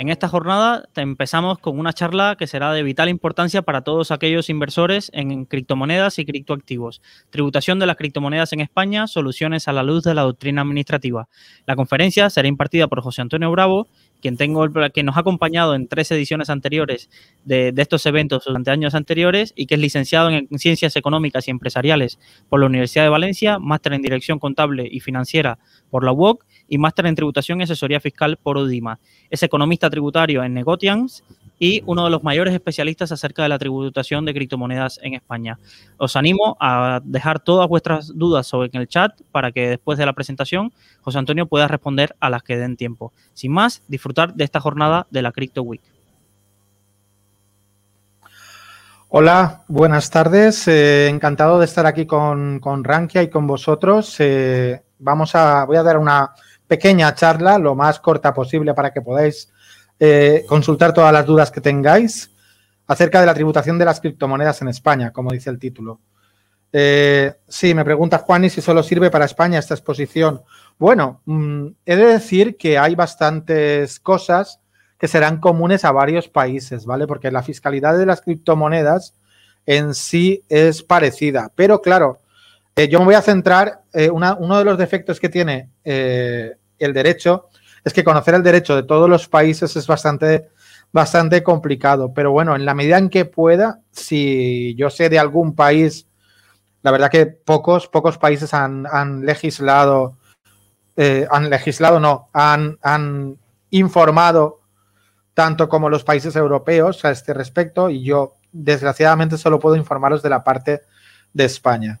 En esta jornada empezamos con una charla que será de vital importancia para todos aquellos inversores en criptomonedas y criptoactivos. Tributación de las criptomonedas en España, soluciones a la luz de la doctrina administrativa. La conferencia será impartida por José Antonio Bravo, quien, tengo, que nos ha acompañado en tres ediciones anteriores de, estos eventos durante años anteriores y que es licenciado en Ciencias Económicas y Empresariales por la Universidad de Valencia, máster en Dirección Contable y Financiera por la UOC y máster en Tributación y Asesoría Fiscal por UDIMA. Es economista tributario en Negotians y uno de los mayores especialistas acerca de la tributación de criptomonedas en España. Os animo a dejar todas vuestras dudas sobre en el chat para que después de la presentación José Antonio pueda responder a las que den tiempo. Sin más, disfrutar de esta jornada de la Crypto Week. Hola, buenas tardes. Eh, encantado de estar aquí con, con, Rankia y con vosotros. Eh, vamos a, voy a dar una pequeña charla, lo más corta posible para que podáis eh, consultar todas las dudas que tengáis acerca de la tributación de las criptomonedas en España, como dice el título. Eh, sí, me pregunta Juan y si solo sirve para España esta exposición. Bueno, mm, he de decir que hay bastantes cosas que serán comunes a varios países, ¿vale? Porque la fiscalidad de las criptomonedas en sí es parecida. Pero claro, eh, yo me voy a centrar, eh, uno de los defectos que tiene el derecho es que conocer el derecho de todos los países es bastante, bastante complicado. Pero bueno, en la medida en que pueda, si yo sé de algún país, la verdad que pocos, pocos países han, legislado, eh, han legislado, no, han, han informado tanto como los países europeos a este respecto y yo desgraciadamente solo puedo informaros de la parte de España.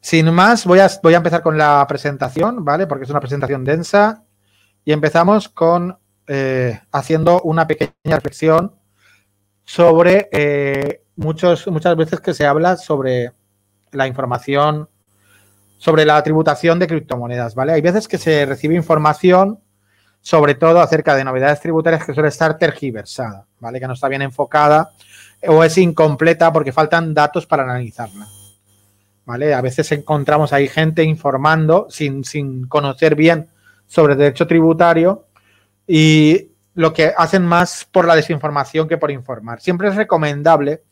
Sin más, voy a, voy a empezar con la presentación, ¿vale? Porque es una presentación densa. Y empezamos con eh, haciendo una pequeña reflexión sobre eh, muchos, muchas veces que se habla sobre la información, sobre la tributación de criptomonedas, ¿vale? Hay veces que se recibe información, sobre todo acerca de novedades tributarias que suele estar tergiversada, ¿vale? Que no está bien enfocada o es incompleta porque faltan datos para analizarla. ¿vale? A veces encontramos ahí gente informando sin, sin conocer bien sobre derecho tributario y lo que hacen más por la desinformación que por informar. Siempre es recomendable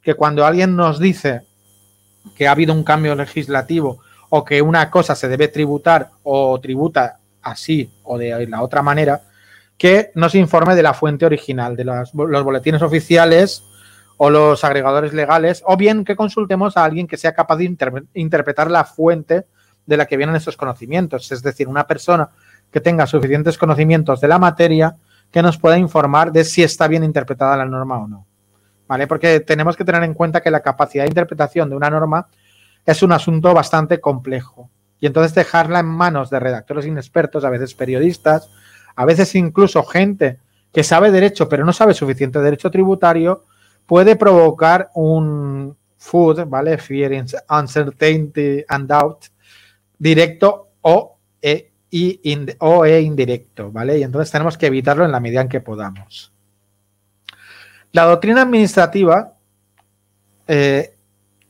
que cuando alguien nos dice que ha habido un cambio legislativo o que una cosa se debe tributar o tributa así o de la otra manera, que nos informe de la fuente original, de los, boletines oficiales o los agregadores legales, o bien que consultemos a alguien que sea capaz de interpretar la fuente de la que vienen esos conocimientos, es decir, una persona que tenga suficientes conocimientos de la materia que nos pueda informar de si está bien interpretada la norma o no. ¿Vale? Porque tenemos que tener en cuenta que la capacidad de interpretación de una norma es un asunto bastante complejo. Y entonces dejarla en manos de redactores inexpertos, a veces periodistas, a veces incluso gente que sabe derecho pero no sabe suficiente derecho tributario, puede provocar un food, ¿vale? Fear, uncertainty and doubt, directo o e, o e indirecto, ¿vale? Y entonces tenemos que evitarlo en la medida en que podamos. La doctrina administrativa eh,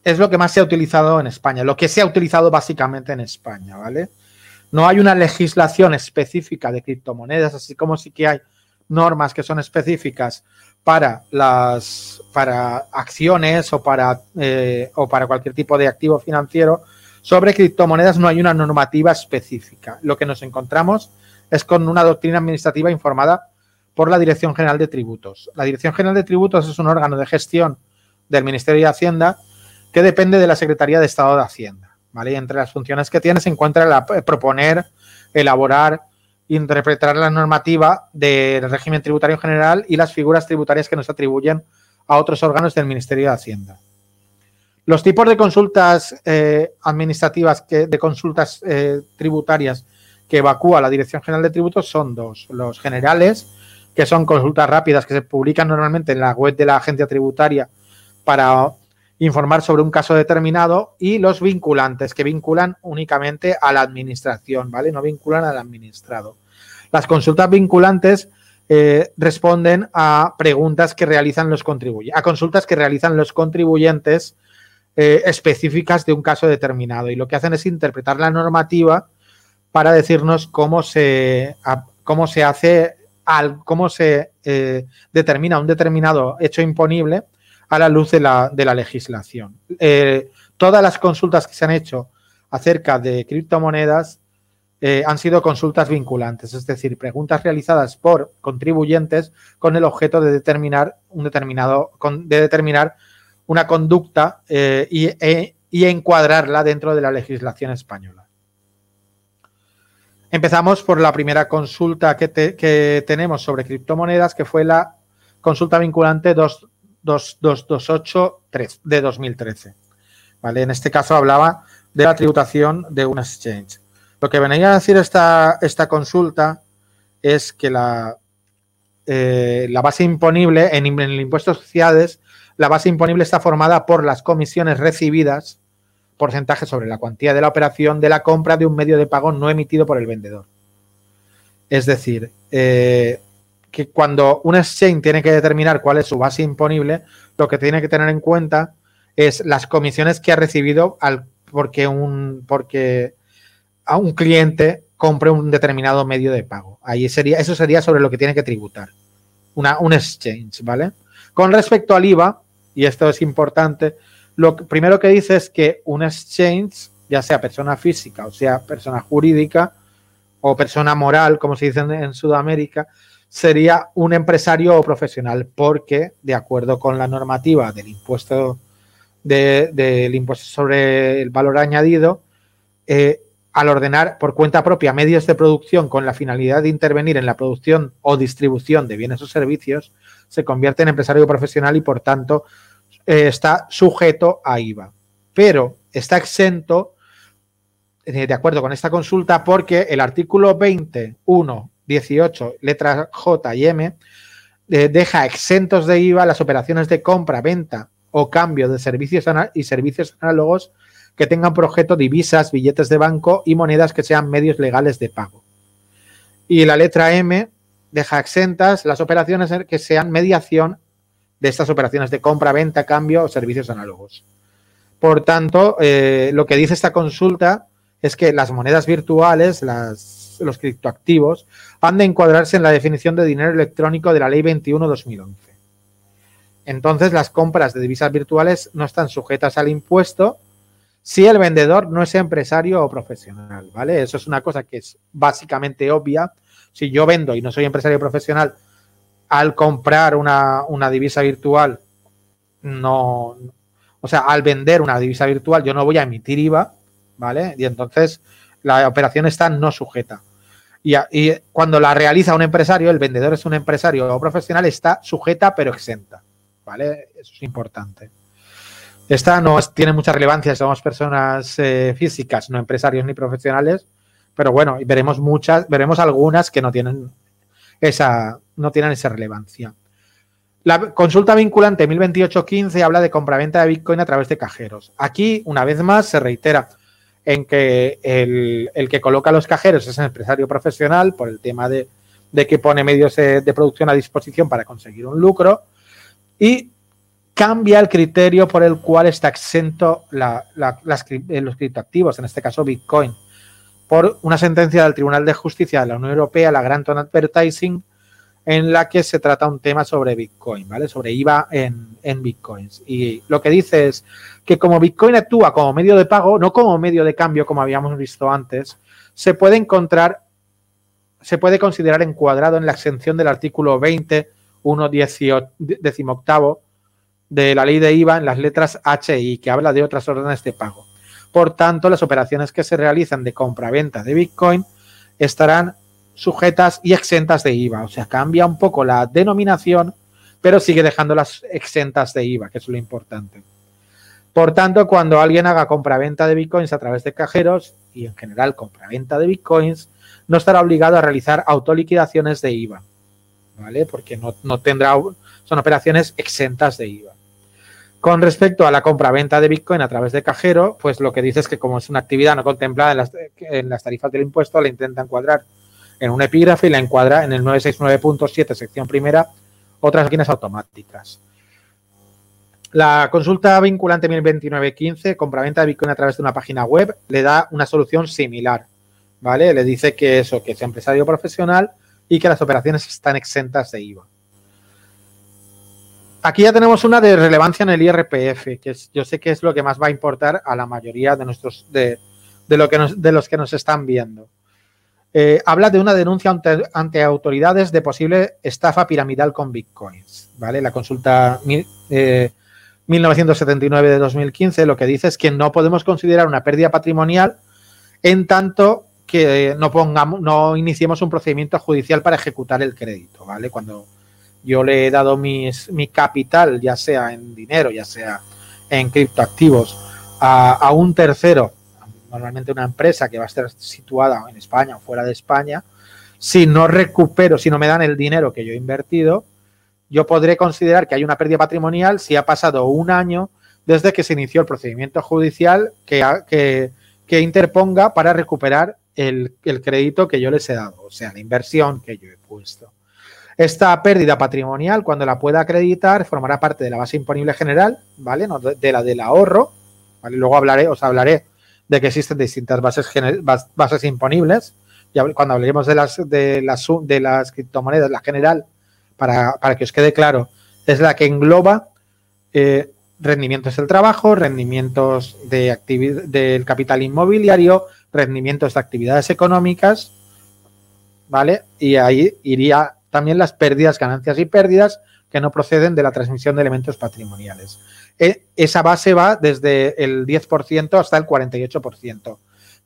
es lo que más se ha utilizado en España, lo que se ha utilizado básicamente en España, ¿vale? No hay una legislación específica de criptomonedas, así como sí que hay normas que son específicas para las para acciones o para eh, o para cualquier tipo de activo financiero sobre criptomonedas no hay una normativa específica. Lo que nos encontramos es con una doctrina administrativa informada por la Dirección General de Tributos. La Dirección General de Tributos es un órgano de gestión del Ministerio de Hacienda que depende de la Secretaría de Estado de Hacienda. ¿vale? Entre las funciones que tiene se encuentra la, proponer, elaborar, interpretar la normativa del régimen tributario general y las figuras tributarias que nos atribuyen a otros órganos del Ministerio de Hacienda. Los tipos de consultas eh, administrativas, de consultas eh, tributarias que evacúa la Dirección General de Tributos son dos. Los generales, que son consultas rápidas que se publican normalmente en la web de la agencia tributaria para informar sobre un caso determinado y los vinculantes, que vinculan únicamente a la administración, ¿vale? No vinculan al administrado. Las consultas vinculantes eh, responden a preguntas que realizan los contribuyentes, a consultas que realizan los contribuyentes eh, específicas de un caso determinado. Y lo que hacen es interpretar la normativa para decirnos cómo se, cómo se hace, cómo se eh, determina un determinado hecho imponible a la luz de la, de la legislación. Eh, todas las consultas que se han hecho acerca de criptomonedas han sido consultas vinculantes, es decir, preguntas realizadas por contribuyentes con el objeto de determinar un determinado, de determinar una conducta eh, e, y, encuadrarla dentro de la legislación española. Empezamos por la primera consulta que, que tenemos sobre criptomonedas, que fue la consulta vinculante 2, 2283 de 2013. ¿Vale? En este caso hablaba de la tributación de un exchange. Lo que venía a decir esta, esta consulta es que la, eh, la base imponible en, el impuesto de sociedades, la base imponible está formada por las comisiones recibidas, porcentaje sobre la cuantía de la operación de la compra de un medio de pago no emitido por el vendedor. Es decir, eh, que cuando un exchange tiene que determinar cuál es su base imponible, lo que tiene que tener en cuenta es las comisiones que ha recibido al, porque, un, porque a un cliente compre un determinado medio de pago. Ahí sería, eso sería sobre lo que tiene que tributar. Una, un exchange, ¿vale? Con respecto al IVA, y esto es importante, lo primero que dice es que un exchange, ya sea persona física o sea persona jurídica o persona moral, como se dice en Sudamérica, sería un empresario o profesional, porque de acuerdo con la normativa del impuesto del impuesto sobre el valor añadido, eh, al ordenar por cuenta propia medios de producción con la finalidad de intervenir en la producción o distribución de bienes o servicios, se convierte en empresario profesional y por tanto eh, está sujeto a IVA. Pero está exento, eh, de acuerdo con esta consulta, porque el artículo 21 18, letras J y M, eh, deja exentos de IVA las operaciones de compra, venta o cambio de servicios y servicios análogos que tengan por objeto divisas, billetes de banco y monedas que sean medios legales de pago. Y la letra M deja exentas las operaciones que sean mediación de estas operaciones de compra, venta, cambio o servicios análogos. Por tanto, eh, lo que dice esta consulta es que las monedas virtuales, los criptoactivos, han de encuadrarse en la definición de dinero electrónico de la Ley 21-2011. Entonces, las compras de divisas virtuales no están sujetas al impuesto si el vendedor no es empresario o profesional, ¿vale? Eso es una cosa que es básicamente obvia. Si yo vendo y no soy empresario profesional, al comprar una, una divisa virtual, no, o sea, al vender una divisa virtual, yo no voy a emitir IVA, ¿vale? Y entonces la operación está no sujeta. Y, cuando la realiza un empresario, el vendedor es un empresario o profesional, está sujeta pero exenta. ¿Vale? Eso es importante. Esta no tiene mucha relevancia, somos personas eh, físicas, no empresarios ni profesionales, pero bueno, veremos muchas, veremos algunas que no tienen esa, no tienen esa relevancia. La consulta vinculante 1028-15 habla de compraventa de Bitcoin a través de cajeros. Aquí, una vez más, se reitera, en que el, que coloca los cajeros es un empresario profesional por el tema de, que pone medios de, producción a disposición para conseguir un lucro y cambia el criterio por el cual está exento la, eh, los criptoactivos, en este caso Bitcoin, por una sentencia del Tribunal de Justicia de la Unión Europea, la Granton Advertising, en la que se trata un tema sobre Bitcoin, ¿vale? Sobre IVA en, en Bitcoins. Y lo que dice es que como Bitcoin actúa como medio de pago, no como medio de cambio como habíamos visto antes, se puede encontrar, se puede considerar encuadrado en la exención del artículo 20, 1, 18 de la ley de IVA en las letras H y que habla de otras órdenes de pago. Por tanto, las operaciones que se realizan de compra-venta de Bitcoin estarán sujetas y exentas de IVA. O sea, cambia un poco la denominación, pero sigue dejándolas exentas de IVA, que es lo importante. Por tanto, cuando alguien haga compra-venta de bitcoins a través de cajeros y en general compra-venta de bitcoins, no estará obligado a realizar autoliquidaciones de IVA, ¿vale? Porque no, tendrá, son operaciones exentas de IVA. Con respecto a la compra-venta de Bitcoin a través de cajero, pues lo que dice es que como es una actividad no contemplada en las, tarifas del impuesto, la intenta encuadrar en un epígrafe y la encuadra en el 969.7, sección primera, otras máquinas automáticas. La consulta vinculante 1029.15, compra-venta de Bitcoin a través de una página web, le da una solución similar, ¿vale? Le dice que eso, que es empresario profesional y que las operaciones están exentas de IVA. Aquí ya tenemos una de relevancia en el IRPF, que yo sé que es lo que más va a importar a la mayoría de nuestros de, lo que de los que nos están viendo. Eh, habla de una denuncia ante, autoridades de posible estafa piramidal con bitcoins. ¿vale? La consulta 1979 eh, de 2015 lo que dice es que no podemos considerar una pérdida patrimonial en tanto que no pongamos, no iniciemos un procedimiento judicial para ejecutar el crédito, ¿vale? Cuando yo le he dado mis, mi capital, ya sea en dinero, ya sea en criptoactivos, a, a un tercero, normalmente una empresa que va a estar situada en España o fuera de España, si no recupero, si no me dan el dinero que yo he invertido, yo podré considerar que hay una pérdida patrimonial si ha pasado un año desde que se inició el procedimiento judicial que, que, que interponga para recuperar el, el, crédito que yo les he dado, o sea, la inversión que yo he puesto. Esta pérdida patrimonial, cuando la pueda acreditar, formará parte de la base imponible general, ¿vale? No, de, la del ahorro, ¿vale? Luego hablaré, os hablaré de que existen distintas bases, bases imponibles. Ya cuando hablemos de las, de las, de las criptomonedas, la general, para, que os quede claro, es la que engloba eh, rendimientos del trabajo, rendimientos de del capital inmobiliario, rendimientos de actividades económicas, ¿vale? Y ahí iría también las pérdidas, ganancias y pérdidas que no proceden de la transmisión de elementos patrimoniales. E, esa base va desde el 10% hasta el 48%.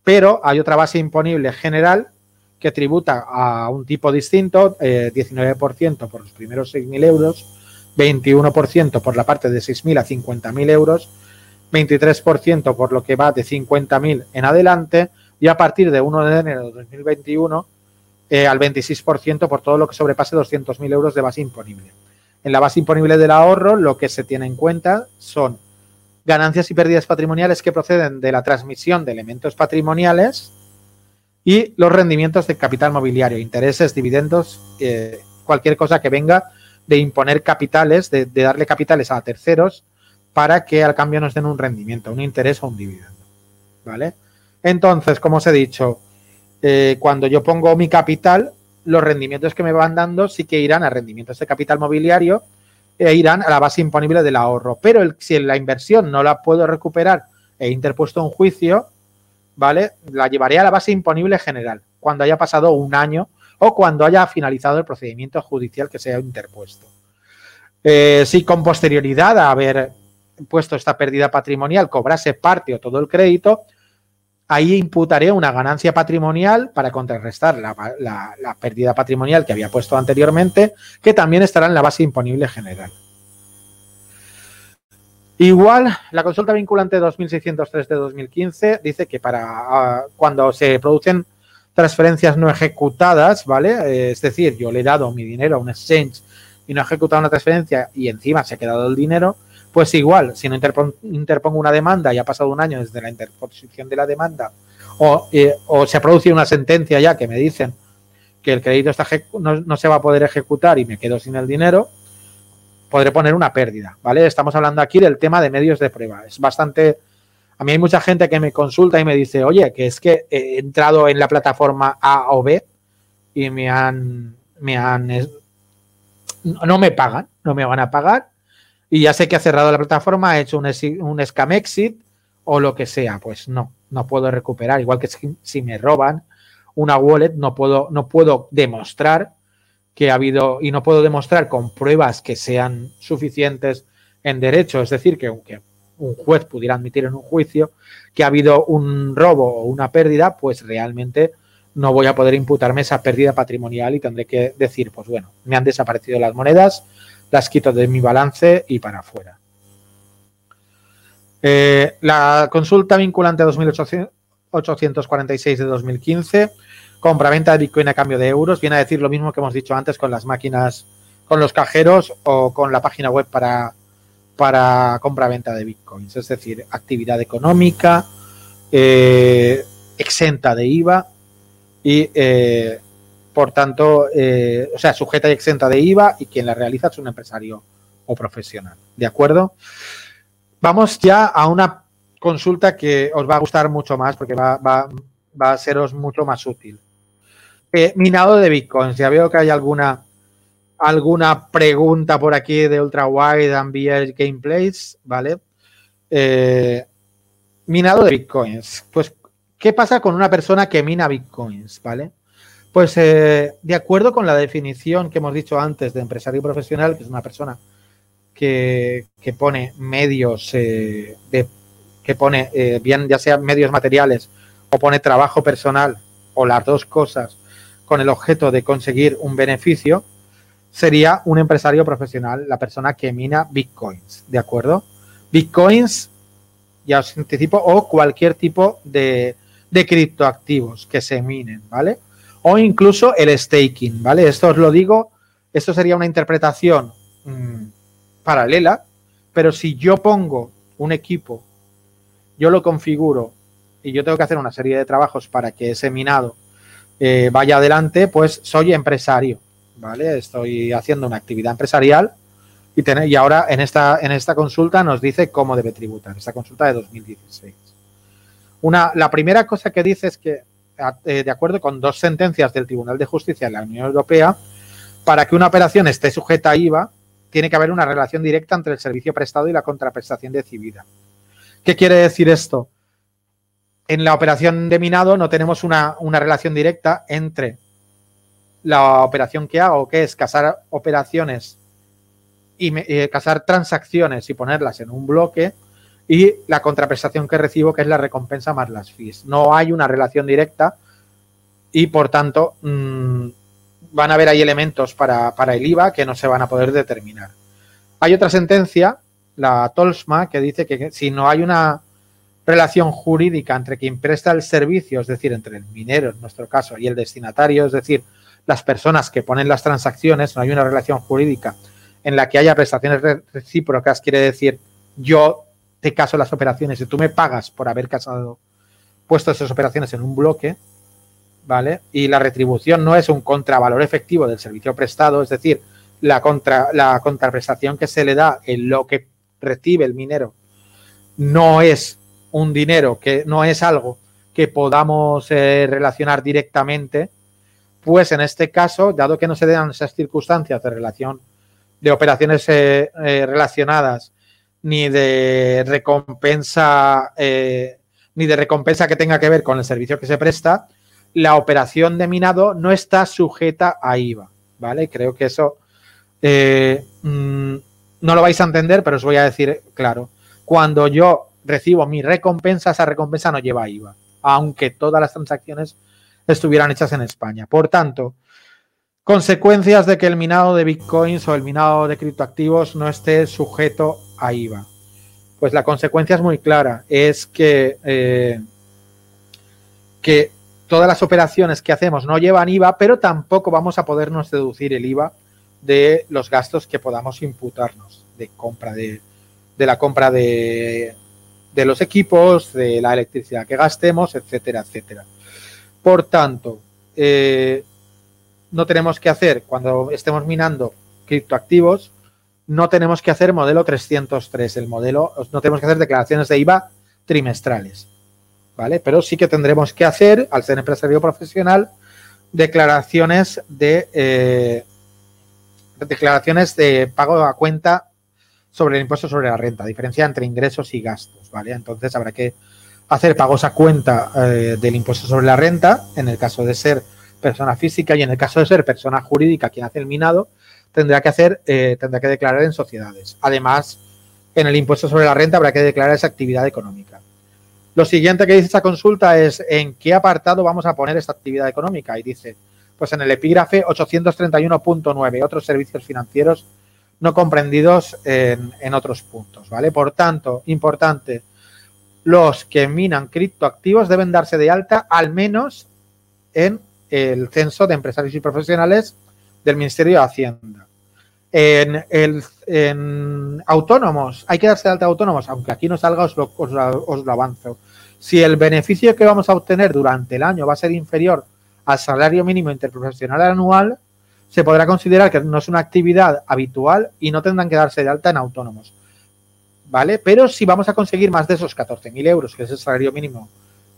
Pero hay otra base imponible general que tributa a un tipo distinto, 19% eh, por los primeros 6.000 euros, 21% por la parte de 6.000 a 50.000 euros, 23% por lo que va de 50.000 en adelante y a partir de 1 de enero de 2021 eh, al 26% por todo lo que sobrepase 200.000 euros de base imponible. En la base imponible del ahorro, lo que se tiene en cuenta son ganancias y pérdidas patrimoniales que proceden de la transmisión de elementos patrimoniales y los rendimientos de capital mobiliario, intereses, dividendos, eh, cualquier cosa que venga de imponer capitales, de, de, darle capitales a terceros para que al cambio nos den un rendimiento, un interés o un dividendo. ¿Vale? Entonces, como os he dicho, eh, cuando yo pongo mi capital, los rendimientos que me van dando sí que irán a rendimientos de capital mobiliario e irán a la base imponible del ahorro. Pero el, si la inversión no la puedo recuperar e interpuesto un juicio, ¿vale? La llevaré a la base imponible general cuando haya pasado un año o cuando haya finalizado el procedimiento judicial que se haya interpuesto. Eh, si con posterioridad a haber puesto esta pérdida patrimonial cobrase parte o todo el crédito, ahí imputaré una ganancia patrimonial para contrarrestar la, pérdida patrimonial que había puesto anteriormente, que también estará en la base imponible general. Igual, la consulta vinculante 2603 de 2015 dice que para ah, cuando se producen transferencias no ejecutadas, ¿vale? Eh, es decir, yo le he dado mi dinero a un exchange y no he ejecutado una transferencia y encima se ha quedado el dinero, pues igual, si no interpongo una demanda y ha pasado un año desde la interposición de la demanda, eh, o, se ha producido una sentencia ya que me dicen que el crédito está no, se va a poder ejecutar y me quedo sin el dinero, podré poner una pérdida, ¿vale? Estamos hablando aquí del tema de medios de prueba. Es bastante... A mí hay mucha gente que me consulta y me dice, oye, que es que he entrado en la plataforma A o B y me han... Me han no me pagan, no me van a pagar y ya sé que ha cerrado la plataforma, ha hecho un, un scam exit o lo que sea, pues no, no puedo recuperar. Igual que si, me roban una wallet, no puedo, no puedo demostrar que ha habido, y no puedo demostrar con pruebas que sean suficientes en derecho, es decir, que aunque un juez pudiera admitir en un juicio que ha habido un robo o una pérdida, pues realmente no voy a poder imputarme esa pérdida patrimonial y tendré que decir, pues bueno, me han desaparecido las monedas, las quito de mi balance y para afuera. Eh, la consulta vinculante 2846 de 2015, compra-venta de Bitcoin a cambio de euros, viene a decir lo mismo que hemos dicho antes con las máquinas, con los cajeros o con la página web para, para compra-venta de bitcoins, es decir, actividad económica, eh, exenta de IVA y, eh, por tanto, eh, o sea, sujeta y exenta de IVA y quien la realiza es un empresario o profesional. ¿De acuerdo? Vamos ya a una consulta que os va a gustar mucho más porque va, a seros mucho más útil. minado de bitcoins. Ya veo que hay alguna alguna pregunta por aquí de Ultra Wide and BL Gameplays, ¿vale? Eh, minado de bitcoins. Pues, ¿qué pasa con una persona que mina bitcoins, ¿vale? Pues, eh, de acuerdo con la definición que hemos dicho antes de empresario profesional, que es una persona que, pone medios, eh, de, que pone bien, ya sea medios materiales o pone trabajo personal o las dos cosas con el objeto de conseguir un beneficio, sería un empresario profesional, la persona que mina bitcoins, ¿de acuerdo? Bitcoins, ya os anticipo, o cualquier tipo de, criptoactivos que se minen, ¿vale? O incluso el staking, ¿vale? Esto os lo digo, esto sería una interpretación mm, paralela, pero si yo pongo un equipo, yo lo configuro y yo tengo que hacer una serie de trabajos para que ese minado eh, vaya adelante, pues soy empresario. ¿vale? Estoy haciendo una actividad empresarial y, y ahora en esta, en esta consulta nos dice cómo debe tributar, esta consulta de 2016. Una, la primera cosa que dice es que, de acuerdo con dos sentencias del Tribunal de Justicia de la Unión Europea, para que una operación esté sujeta a IVA, tiene que haber una relación directa entre el servicio prestado y la contraprestación recibida. ¿Qué quiere decir esto? En la operación de minado no tenemos una, una relación directa entre la operación que hago, que es casar operaciones y eh, casar transacciones y ponerlas en un bloque y la contraprestación que recibo, que es la recompensa más las fees. No hay una relación directa y, por tanto, mm, van a haber ahí elementos para, para, el IVA que no se van a poder determinar. Hay otra sentencia, la Tolsma, que dice que si no hay una relación jurídica entre quien presta el servicio, es decir, entre el minero en nuestro caso y el destinatario, es decir, las personas que ponen las transacciones, no hay una relación jurídica en la que haya prestaciones recíprocas, quiere decir yo te caso las operaciones y tú me pagas por haber casado, puesto esas operaciones en un bloque, ¿vale? Y la retribución no es un contravalor efectivo del servicio prestado, es decir, la, contra, la contraprestación que se le da en lo que recibe el minero no es un dinero, que no es algo que podamos eh, relacionar directamente pues en este caso, dado que no se dan esas circunstancias de relación de operaciones eh, eh, relacionadas ni de recompensa eh, ni de recompensa que tenga que ver con el servicio que se presta, la operación de minado no está sujeta a IVA, ¿vale? Creo que eso mm, no lo vais a entender, pero os voy a decir claro. Cuando yo recibo mi recompensa, esa recompensa no lleva IVA, aunque todas las transacciones estuvieran hechas en España. Por tanto, consecuencias de que el minado de bitcoins o el minado de criptoactivos no esté sujeto a IVA. Pues la consecuencia es muy clara, es que, eh, que todas las operaciones que hacemos no llevan IVA, pero tampoco vamos a podernos deducir el IVA de los gastos que podamos imputarnos de compra de, de la compra de, de los equipos, de la electricidad que gastemos, etcétera, etcétera. Por tanto, eh, no tenemos que hacer, cuando estemos minando criptoactivos, no tenemos que hacer modelo 303, el modelo, no tenemos que hacer declaraciones de IVA trimestrales, ¿vale? Pero sí que tendremos que hacer, al ser empresario profesional, declaraciones de eh, declaraciones de pago a cuenta sobre el impuesto sobre la renta, diferencia entre ingresos y gastos, ¿vale? Entonces habrá que hacer pagos a cuenta eh, del impuesto sobre la renta, en el caso de ser persona física y en el caso de ser persona jurídica quien hace el minado, tendrá que hacer, eh, tendrá que declarar en sociedades. Además, en el impuesto sobre la renta habrá que declarar esa actividad económica. Lo siguiente que dice esta consulta es en qué apartado vamos a poner esta actividad económica. Y dice, pues en el epígrafe 831.9, otros servicios financieros no comprendidos en, en otros puntos, ¿vale? Por tanto, importante, los que minan criptoactivos deben darse de alta al menos en el censo de empresarios y profesionales del Ministerio de Hacienda. En, el, en autónomos, hay que darse de alta autónomos, aunque aquí no salga, os lo, os lo avanzo. Si el beneficio que vamos a obtener durante el año va a ser inferior al salario mínimo interprofesional anual, se podrá considerar que no es una actividad habitual y no tendrán que darse de alta en autónomos. ¿Vale? Pero si vamos a conseguir más de esos 14.000 euros, que es el salario mínimo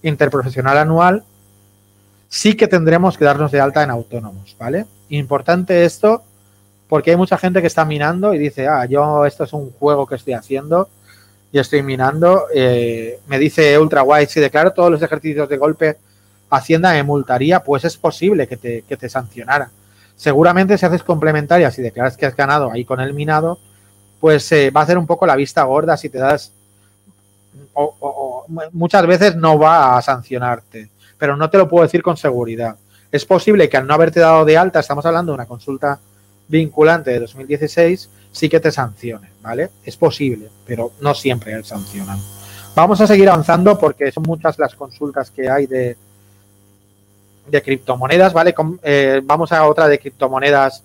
interprofesional anual, sí que tendremos que darnos de alta en autónomos, ¿vale? Importante esto porque hay mucha gente que está minando y dice, ah, yo esto es un juego que estoy haciendo y estoy minando. Eh, me dice Ultra White, si declaro todos los ejercicios de golpe, Hacienda me multaría, pues es posible que te, que te sancionara. Seguramente si haces complementarias y declaras que has ganado ahí con el minado, pues eh, va a hacer un poco la vista gorda si te das... O, muchas veces no va a sancionarte, pero no te lo puedo decir con seguridad. Es posible que al no haberte dado de alta, estamos hablando de una consulta vinculante de 2016, sí que te sancione, ¿vale? Es posible, pero no siempre sancionan. Vamos a seguir avanzando porque son muchas las consultas que hay de, de criptomonedas, ¿vale? Eh, vamos a otra de criptomonedas,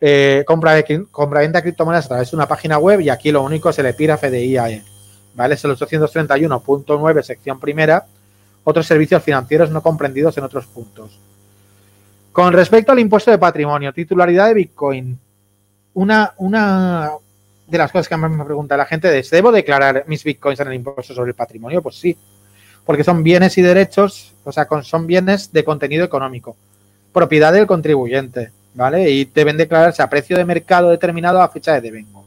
eh, compra, de, venta de criptomonedas a través de una página web y aquí lo único es el epígrafe de IAE, ¿vale? Es el 831.9, sección primera, otros servicios financieros no comprendidos en otros puntos. Con respecto al impuesto de patrimonio, titularidad de Bitcoin, una, una de las cosas que más me pregunta la gente es, ¿debo declarar mis Bitcoins en el impuesto sobre el patrimonio? Pues sí, porque son bienes y derechos, o sea, son bienes de contenido económico, propiedad del contribuyente, ¿vale? Y deben declararse a precio de mercado determinado a fecha de devengo.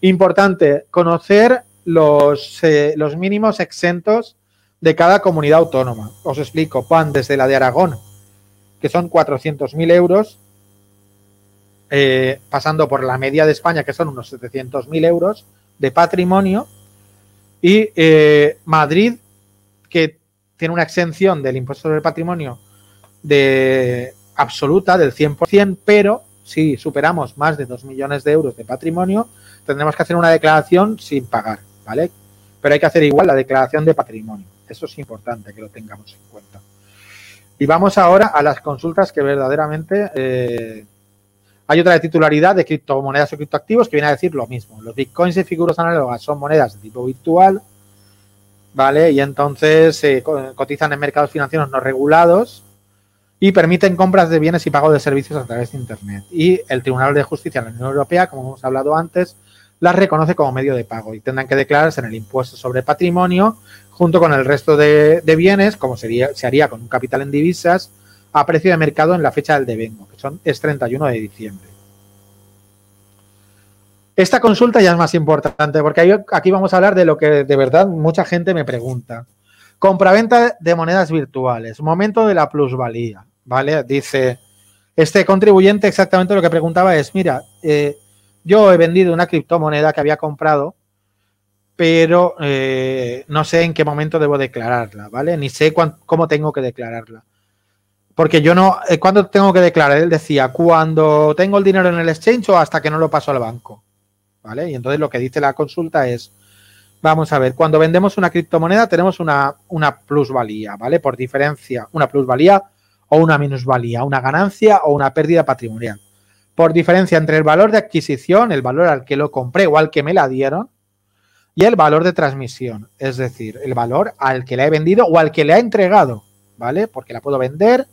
Importante, conocer los, eh, los mínimos exentos de cada comunidad autónoma. Os explico, van desde la de Aragón, que son 400.000 euros, eh, pasando por la media de España, que son unos 700.000 euros de patrimonio, y eh, Madrid, que tiene una exención del impuesto sobre el patrimonio de absoluta del 100%, pero si superamos más de 2 millones de euros de patrimonio, tendremos que hacer una declaración sin pagar, ¿vale? Pero hay que hacer igual la declaración de patrimonio. Eso es importante que lo tengamos en cuenta. Y vamos ahora a las consultas que verdaderamente... Eh, hay otra de titularidad de criptomonedas o criptoactivos que viene a decir lo mismo. Los bitcoins y figuras análogas son monedas de tipo virtual ¿vale? Y entonces se cotizan en mercados financieros no regulados y permiten compras de bienes y pago de servicios a través de Internet. Y el Tribunal de Justicia de la Unión Europea, como hemos hablado antes, las reconoce como medio de pago y tendrán que declararse en el impuesto sobre patrimonio junto con el resto de, bienes, como sería, se haría con un capital en divisas, a precio de mercado en la fecha del devengo, que son, es 31 de diciembre. Esta consulta ya es más importante porque aquí vamos a hablar de lo que de verdad mucha gente me pregunta. Compraventa de monedas virtuales, momento de la plusvalía, ¿vale? Dice, este contribuyente exactamente lo que preguntaba es, mira, eh, yo he vendido una criptomoneda que había comprado, pero eh, no sé en qué momento debo declararla, ¿vale? Ni sé cómo tengo que declararla. Porque yo no, eh, ¿cuándo tengo que declarar? Él decía, cuando tengo el dinero en el exchange o hasta que no lo paso al banco. ¿vale? Y entonces lo que dice la consulta es, vamos a ver, cuando vendemos una criptomoneda tenemos una, una plusvalía, ¿vale? Por diferencia, una plusvalía o una minusvalía, una ganancia o una pérdida patrimonial. Por diferencia entre el valor de adquisición, el valor al que lo compré o al que me la dieron, y el valor de transmisión, es decir, el valor al que la he vendido o al que le ha entregado, ¿vale? Porque la puedo vender.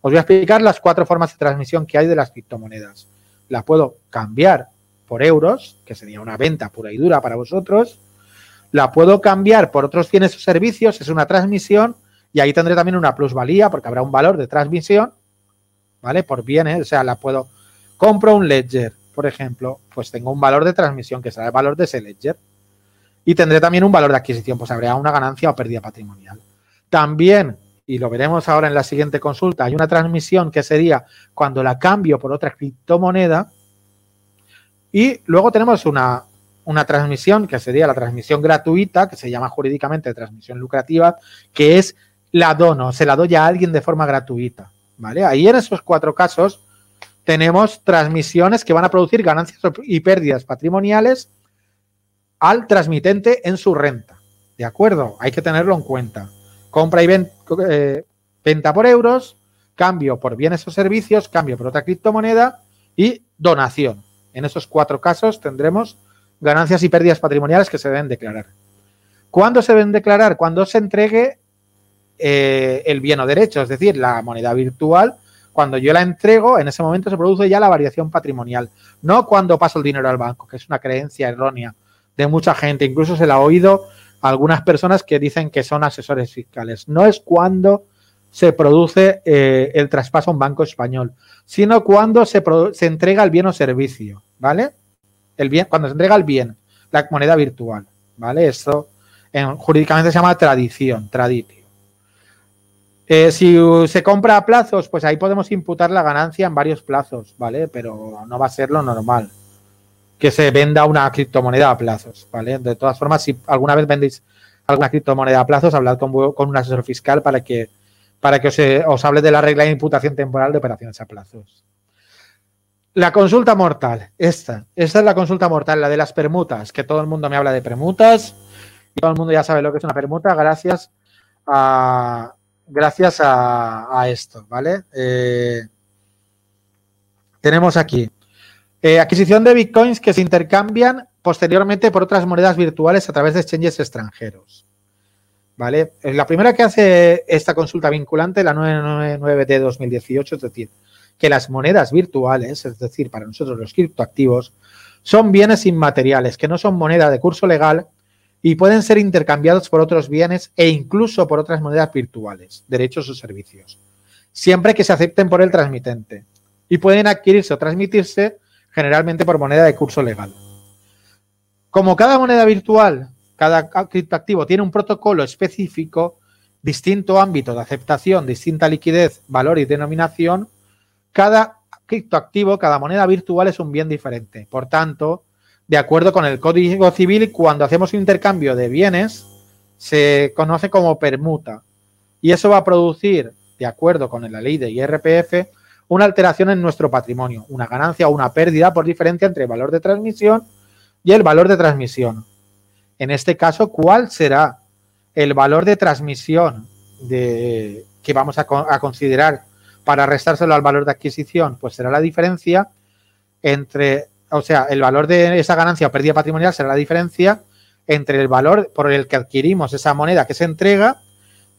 Os voy a explicar las cuatro formas de transmisión que hay de las criptomonedas. La puedo cambiar por euros, que sería una venta pura y dura para vosotros. La puedo cambiar por otros bienes o servicios, es una transmisión, y ahí tendré también una plusvalía, porque habrá un valor de transmisión, ¿vale? Por bienes, o sea, la puedo. Compro un ledger, por ejemplo, pues tengo un valor de transmisión, que será el valor de ese ledger. Y tendré también un valor de adquisición, pues habrá una ganancia o pérdida patrimonial. También, y lo veremos ahora en la siguiente consulta, hay una transmisión que sería cuando la cambio por otra criptomoneda, y luego tenemos una, transmisión que sería la transmisión gratuita, que se llama jurídicamente transmisión lucrativa, que es la dono, se la doy a alguien de forma gratuita. ¿Vale? Ahí en esos cuatro casos tenemos transmisiones que van a producir ganancias y pérdidas patrimoniales al transmitente en su renta. ¿De acuerdo? Hay que tenerlo en cuenta. Compra y eh, venta por euros, cambio por bienes o servicios, cambio por otra criptomoneda y donación En esos cuatro casos tendremos ganancias y pérdidas patrimoniales que se deben declarar. ¿Cuándo se deben declarar? Cuando se entregue eh, el bien o derecho, es decir, la moneda virtual. Cuando yo la entrego, en ese momento se produce ya la variación patrimonial, no cuando paso el dinero al banco, que es una creencia errónea de mucha gente. Incluso se la ha oído a algunas personas que dicen que son asesores fiscales. No es cuando se produce eh, el traspaso a un banco español, sino cuando se, se, entrega el bien o servicio, ¿vale? El bien, cuando se entrega el bien, la moneda virtual, ¿vale? Esto en, jurídicamente se llama tradición, traditio. Eh, si se compra a plazos, pues ahí podemos imputar la ganancia en varios plazos, ¿vale? Pero no va a ser lo normal que se venda una criptomoneda a plazos, ¿vale? De todas formas, si alguna vez vendéis alguna criptomoneda a plazos, hablad con, un asesor fiscal para que, para que os, hable de la regla de imputación temporal de operaciones a plazos. La consulta mortal, esta, esta es la consulta mortal, la de las permutas, que todo el mundo me habla de permutas y todo el mundo ya sabe lo que es una permuta gracias a, gracias a, esto, ¿vale? Eh, tenemos aquí eh, adquisición de bitcoins que se intercambian posteriormente por otras monedas virtuales a través de exchanges extranjeros. ¿Vale? Eh, la primera que hace esta consulta vinculante, la 999 de 2018, es decir, que las monedas virtuales, es decir, para nosotros los criptoactivos, son bienes inmateriales, que no son moneda de curso legal y pueden ser intercambiados por otros bienes e incluso por otras monedas virtuales, derechos o servicios, siempre que se acepten por el transmitente. Y pueden adquirirse o transmitirse generalmente por moneda de curso legal. Como cada moneda virtual, cada criptoactivo tiene un protocolo específico, distinto ámbito de aceptación, distinta liquidez, valor y denominación, cada criptoactivo, cada moneda virtual es un bien diferente. Por tanto, de acuerdo con el Código Civil, cuando hacemos un intercambio de bienes, se conoce como permuta. Y eso va a producir, de acuerdo con la ley de IRPF, una alteración en nuestro patrimonio, una ganancia o una pérdida por diferencia entre el valor de transmisión y el valor de transmisión. En este caso, ¿cuál será el valor de transmisión que vamos a, considerar para restárselo al valor de adquisición? Pues será la diferencia entre, o sea, el valor de esa ganancia o pérdida patrimonial será la diferencia entre el valor por el que adquirimos esa moneda que se entrega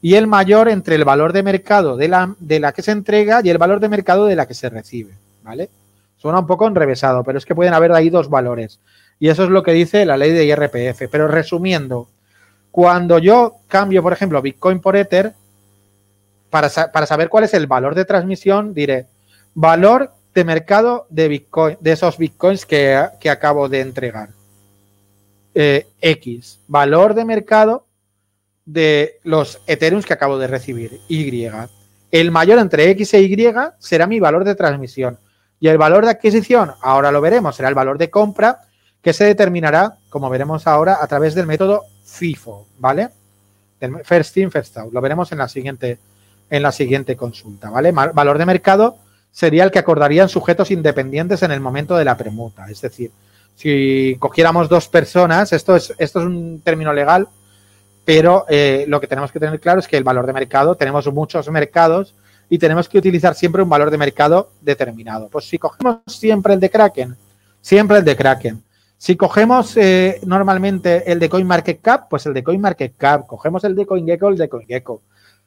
y el mayor entre el valor de mercado de la, de la que se entrega y el valor de mercado de la que se recibe, ¿vale? Suena un poco enrevesado, pero es que pueden haber ahí dos valores. Y eso es lo que dice la ley de IRPF. Pero resumiendo, cuando yo cambio, por ejemplo, Bitcoin por Ether, para, para saber cuál es el valor de transmisión, diré valor de mercado de Bitcoin, de esos Bitcoins que, acabo de entregar. Eh, X. Valor de mercado de los Ethereum que acabo de recibir, Y. El mayor entre X e Y será mi valor de transmisión. Y el valor de adquisición, ahora lo veremos, será el valor de compra que se determinará, como veremos ahora, a través del método FIFO, ¿vale? first in, first out. Lo veremos en la siguiente, en la siguiente consulta, ¿vale? Valor de mercado sería el que acordarían sujetos independientes en el momento de la permuta. Es decir, si cogiéramos dos personas, esto es, esto es un término legal pero eh, lo que tenemos que tener claro es que el valor de mercado, tenemos muchos mercados y tenemos que utilizar siempre un valor de mercado determinado. Pues si cogemos siempre el de Kraken, siempre el de Kraken. Si cogemos eh, normalmente el de CoinMarketCap, pues el de CoinMarketCap. Cogemos el de CoinGecko, el de CoinGecko.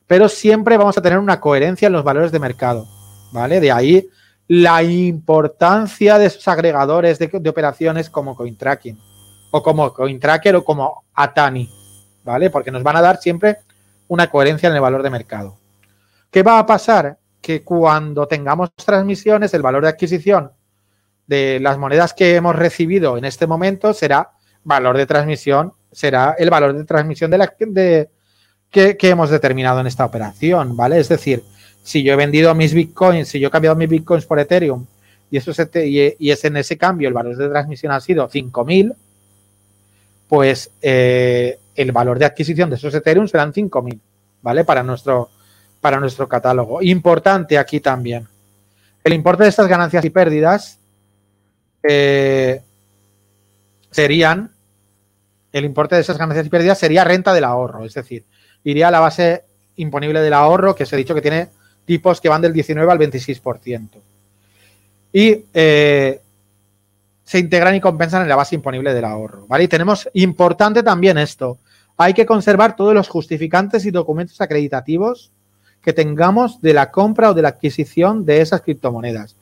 Pero siempre vamos a tener una coherencia en los valores de mercado, ¿vale? De ahí la importancia de esos agregadores de, operaciones como CoinTracking o como CoinTracker o como Atani, ¿vale? Porque nos van a dar siempre una coherencia en el valor de mercado. ¿Qué va a pasar? Que cuando tengamos transmisiones, el valor de adquisición de las monedas que hemos recibido en este momento será valor de transmisión, será el valor de transmisión de la de, que, hemos determinado en esta operación, ¿vale? Es decir, si yo he vendido mis bitcoins, si yo he cambiado mis bitcoins por Ethereum y, eso es, y, es en ese cambio el valor de transmisión ha sido 5.000, pues eh, el valor de adquisición de esos Ethereum serán 5.000, ¿vale? Para nuestro, para nuestro catálogo. Importante aquí también. El importe de estas ganancias y pérdidas eh, serían, el importe de esas ganancias y pérdidas sería renta del ahorro, es decir, iría a la base imponible del ahorro, que os he dicho que tiene tipos que van del 19 al 26%. Y eh, se integran y compensan en la base imponible del ahorro, ¿vale? Y tenemos importante también esto. Hay que conservar todos los justificantes y documentos acreditativos que tengamos de la compra o de la adquisición de esas criptomonedas.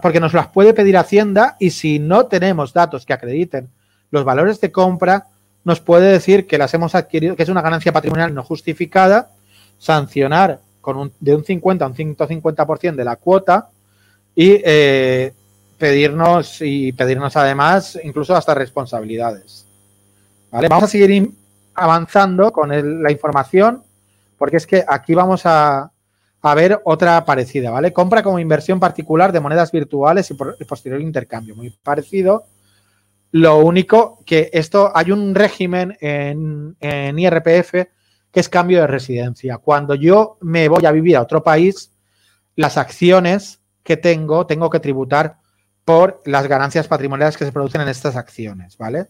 porque nos las puede pedir Hacienda y si no tenemos datos que acrediten los valores de compra, nos puede decir que las hemos adquirido, que es una ganancia patrimonial no justificada, sancionar con un, de un 50 a un 150% de la cuota y eh, pedirnos y pedirnos además incluso hasta responsabilidades. ¿Vale? Vamos a seguir avanzando con la información porque es que aquí vamos a, ver otra parecida, ¿vale? Compra como inversión particular de monedas virtuales y, posterior intercambio, muy parecido. Lo único que esto hay un régimen en, en IRPF que es cambio de residencia. Cuando yo me voy a vivir a otro país, las acciones que tengo, tengo que tributar por las ganancias patrimoniales que se producen en estas acciones, ¿vale?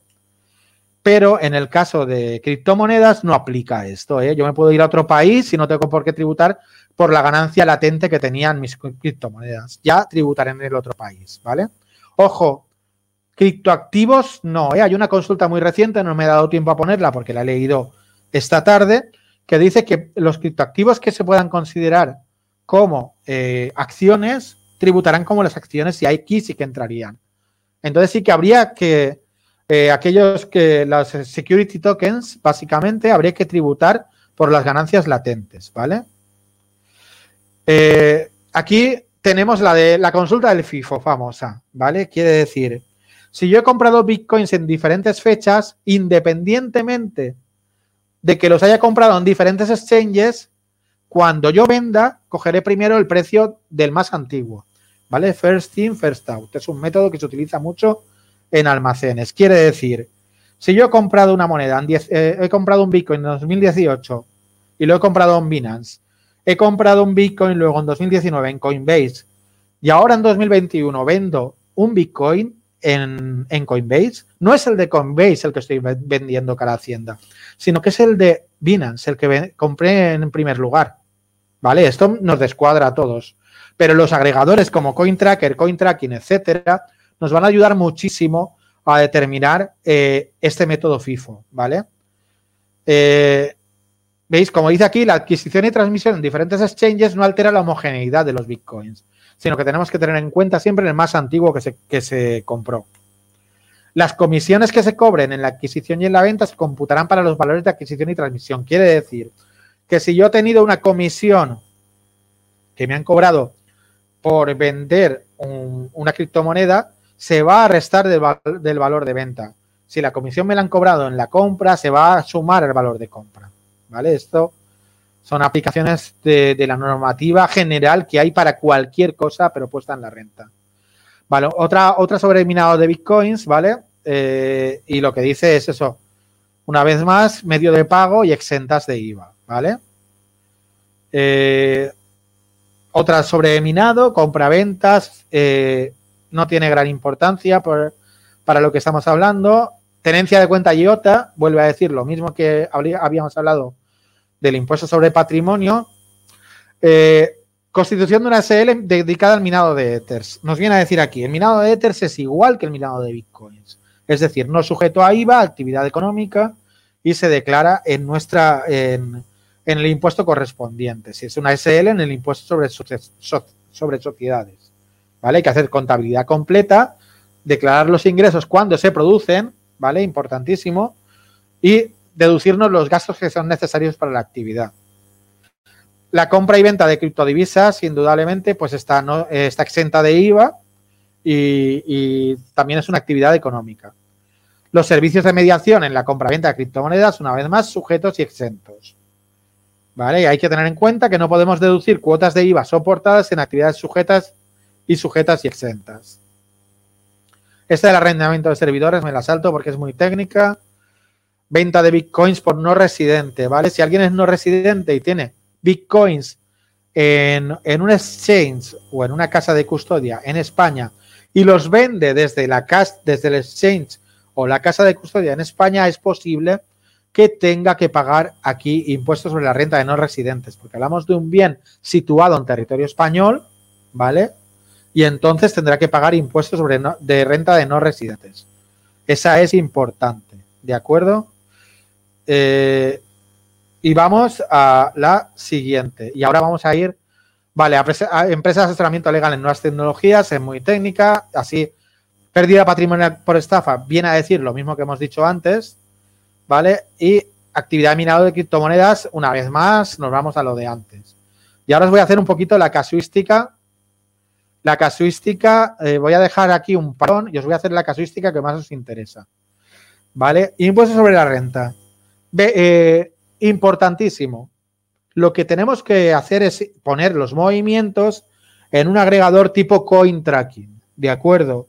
Pero en el caso de criptomonedas no aplica esto. ¿eh? Yo me puedo ir a otro país y no tengo por qué tributar por la ganancia latente que tenían mis criptomonedas. Ya tributaré en el otro país, ¿vale? Ojo, criptoactivos no. ¿eh? Hay una consulta muy reciente, no me he dado tiempo a ponerla porque la he leído esta tarde, que dice que los criptoactivos que se puedan considerar como eh, acciones tributarán como las acciones y aquí sí que entrarían. Entonces sí que habría que, eh, aquellos que las security tokens, básicamente, habría que tributar por las ganancias latentes, ¿vale? Eh, aquí tenemos la de la consulta del FIFO famosa, ¿vale? Quiere decir, si yo he comprado bitcoins en diferentes fechas, independientemente de que los haya comprado en diferentes exchanges, cuando yo venda, cogeré primero el precio del más antiguo. ¿Vale? First in, first out. Es un método que se utiliza mucho en almacenes. Quiere decir, si yo he comprado una moneda, en eh, he comprado un Bitcoin en 2018 y lo he comprado en Binance, he comprado un Bitcoin luego en 2019 en Coinbase y ahora en 2021 vendo un Bitcoin en, Coinbase, no es el de Coinbase el que estoy vendiendo cara a Hacienda, sino que es el de Binance, el que compré en primer lugar. ¿Vale? Esto nos descuadra a todos. Pero los agregadores como CoinTracker, CoinTracking, etcétera, nos van a ayudar muchísimo a determinar eh, este método FIFO, ¿vale? Eh, Veis, como dice aquí, la adquisición y transmisión en diferentes exchanges no altera la homogeneidad de los bitcoins, sino que tenemos que tener en cuenta siempre el más antiguo que se, que se compró. Las comisiones que se cobren en la adquisición y en la venta se computarán para los valores de adquisición y transmisión. Quiere decir que si yo he tenido una comisión que me han cobrado por vender una criptomoneda, se va a restar del, del, valor de venta. Si la comisión me la han cobrado en la compra, se va a sumar el valor de compra. ¿Vale? Esto son aplicaciones de, la normativa general que hay para cualquier cosa, pero puesta en la renta. Vale, otra, otra sobre el minado de bitcoins, ¿vale? Eh, y lo que dice es eso, una vez más, medio de pago y exentas de IVA, ¿vale? Eh, otra sobre minado, compra-ventas, eh, no tiene gran importancia para lo que estamos hablando. Tenencia de cuenta IOTA, vuelve a decir lo mismo que habíamos hablado del impuesto sobre patrimonio. Constitución de una SL dedicada al minado de Ethers. Nos viene a decir aquí, el minado de Ethers es igual que el minado de Bitcoins. Es decir, no sujeto a IVA, actividad económica, y se declara en nuestra en, el impuesto correspondiente. Si es una SL, en el impuesto sobre, sobre sociedades. ¿Vale? Hay que hacer contabilidad completa, declarar los ingresos cuando se producen, ¿vale? Importantísimo, y deducirnos los gastos que son necesarios para la actividad. La compra y venta de criptodivisas, indudablemente, pues está, no, está exenta de IVA y, también es una actividad económica. Los servicios de mediación en la compra-venta de criptomonedas, una vez más, sujetos y exentos. ¿Vale? hay que tener en cuenta que no podemos deducir cuotas de IVA soportadas en actividades sujetas y sujetas y exentas. Esta del arrendamiento de servidores me la salto porque es muy técnica. Venta de bitcoins por no residente, ¿vale? Si alguien es no residente y tiene bitcoins en, un exchange o en una casa de custodia en España y los vende desde, la desde el exchange o la casa de custodia en España, es posible que tenga que pagar aquí impuestos sobre la renta de no residentes, porque hablamos de un bien situado en territorio español, ¿vale? y entonces tendrá que pagar impuestos sobre de renta de no residentes. Esa es importante, ¿de acuerdo? Eh, y vamos a la siguiente. Y ahora vamos a ir, vale, a, empresas de asesoramiento legal en nuevas tecnologías, es muy técnica, así, pérdida patrimonial por estafa, viene a decir lo mismo que hemos dicho antes, ¿vale? Y actividad minado de criptomonedas, una vez más, nos vamos a lo de antes. Y ahora os voy a hacer un poquito la casuística. La casuística, eh, voy a dejar aquí un parón y os voy a hacer la casuística que más os interesa. ¿Vale? Impuesto sobre la renta. Eh, importantísimo. Lo que tenemos que hacer es poner los movimientos en un agregador tipo CoinTracking. ¿De acuerdo?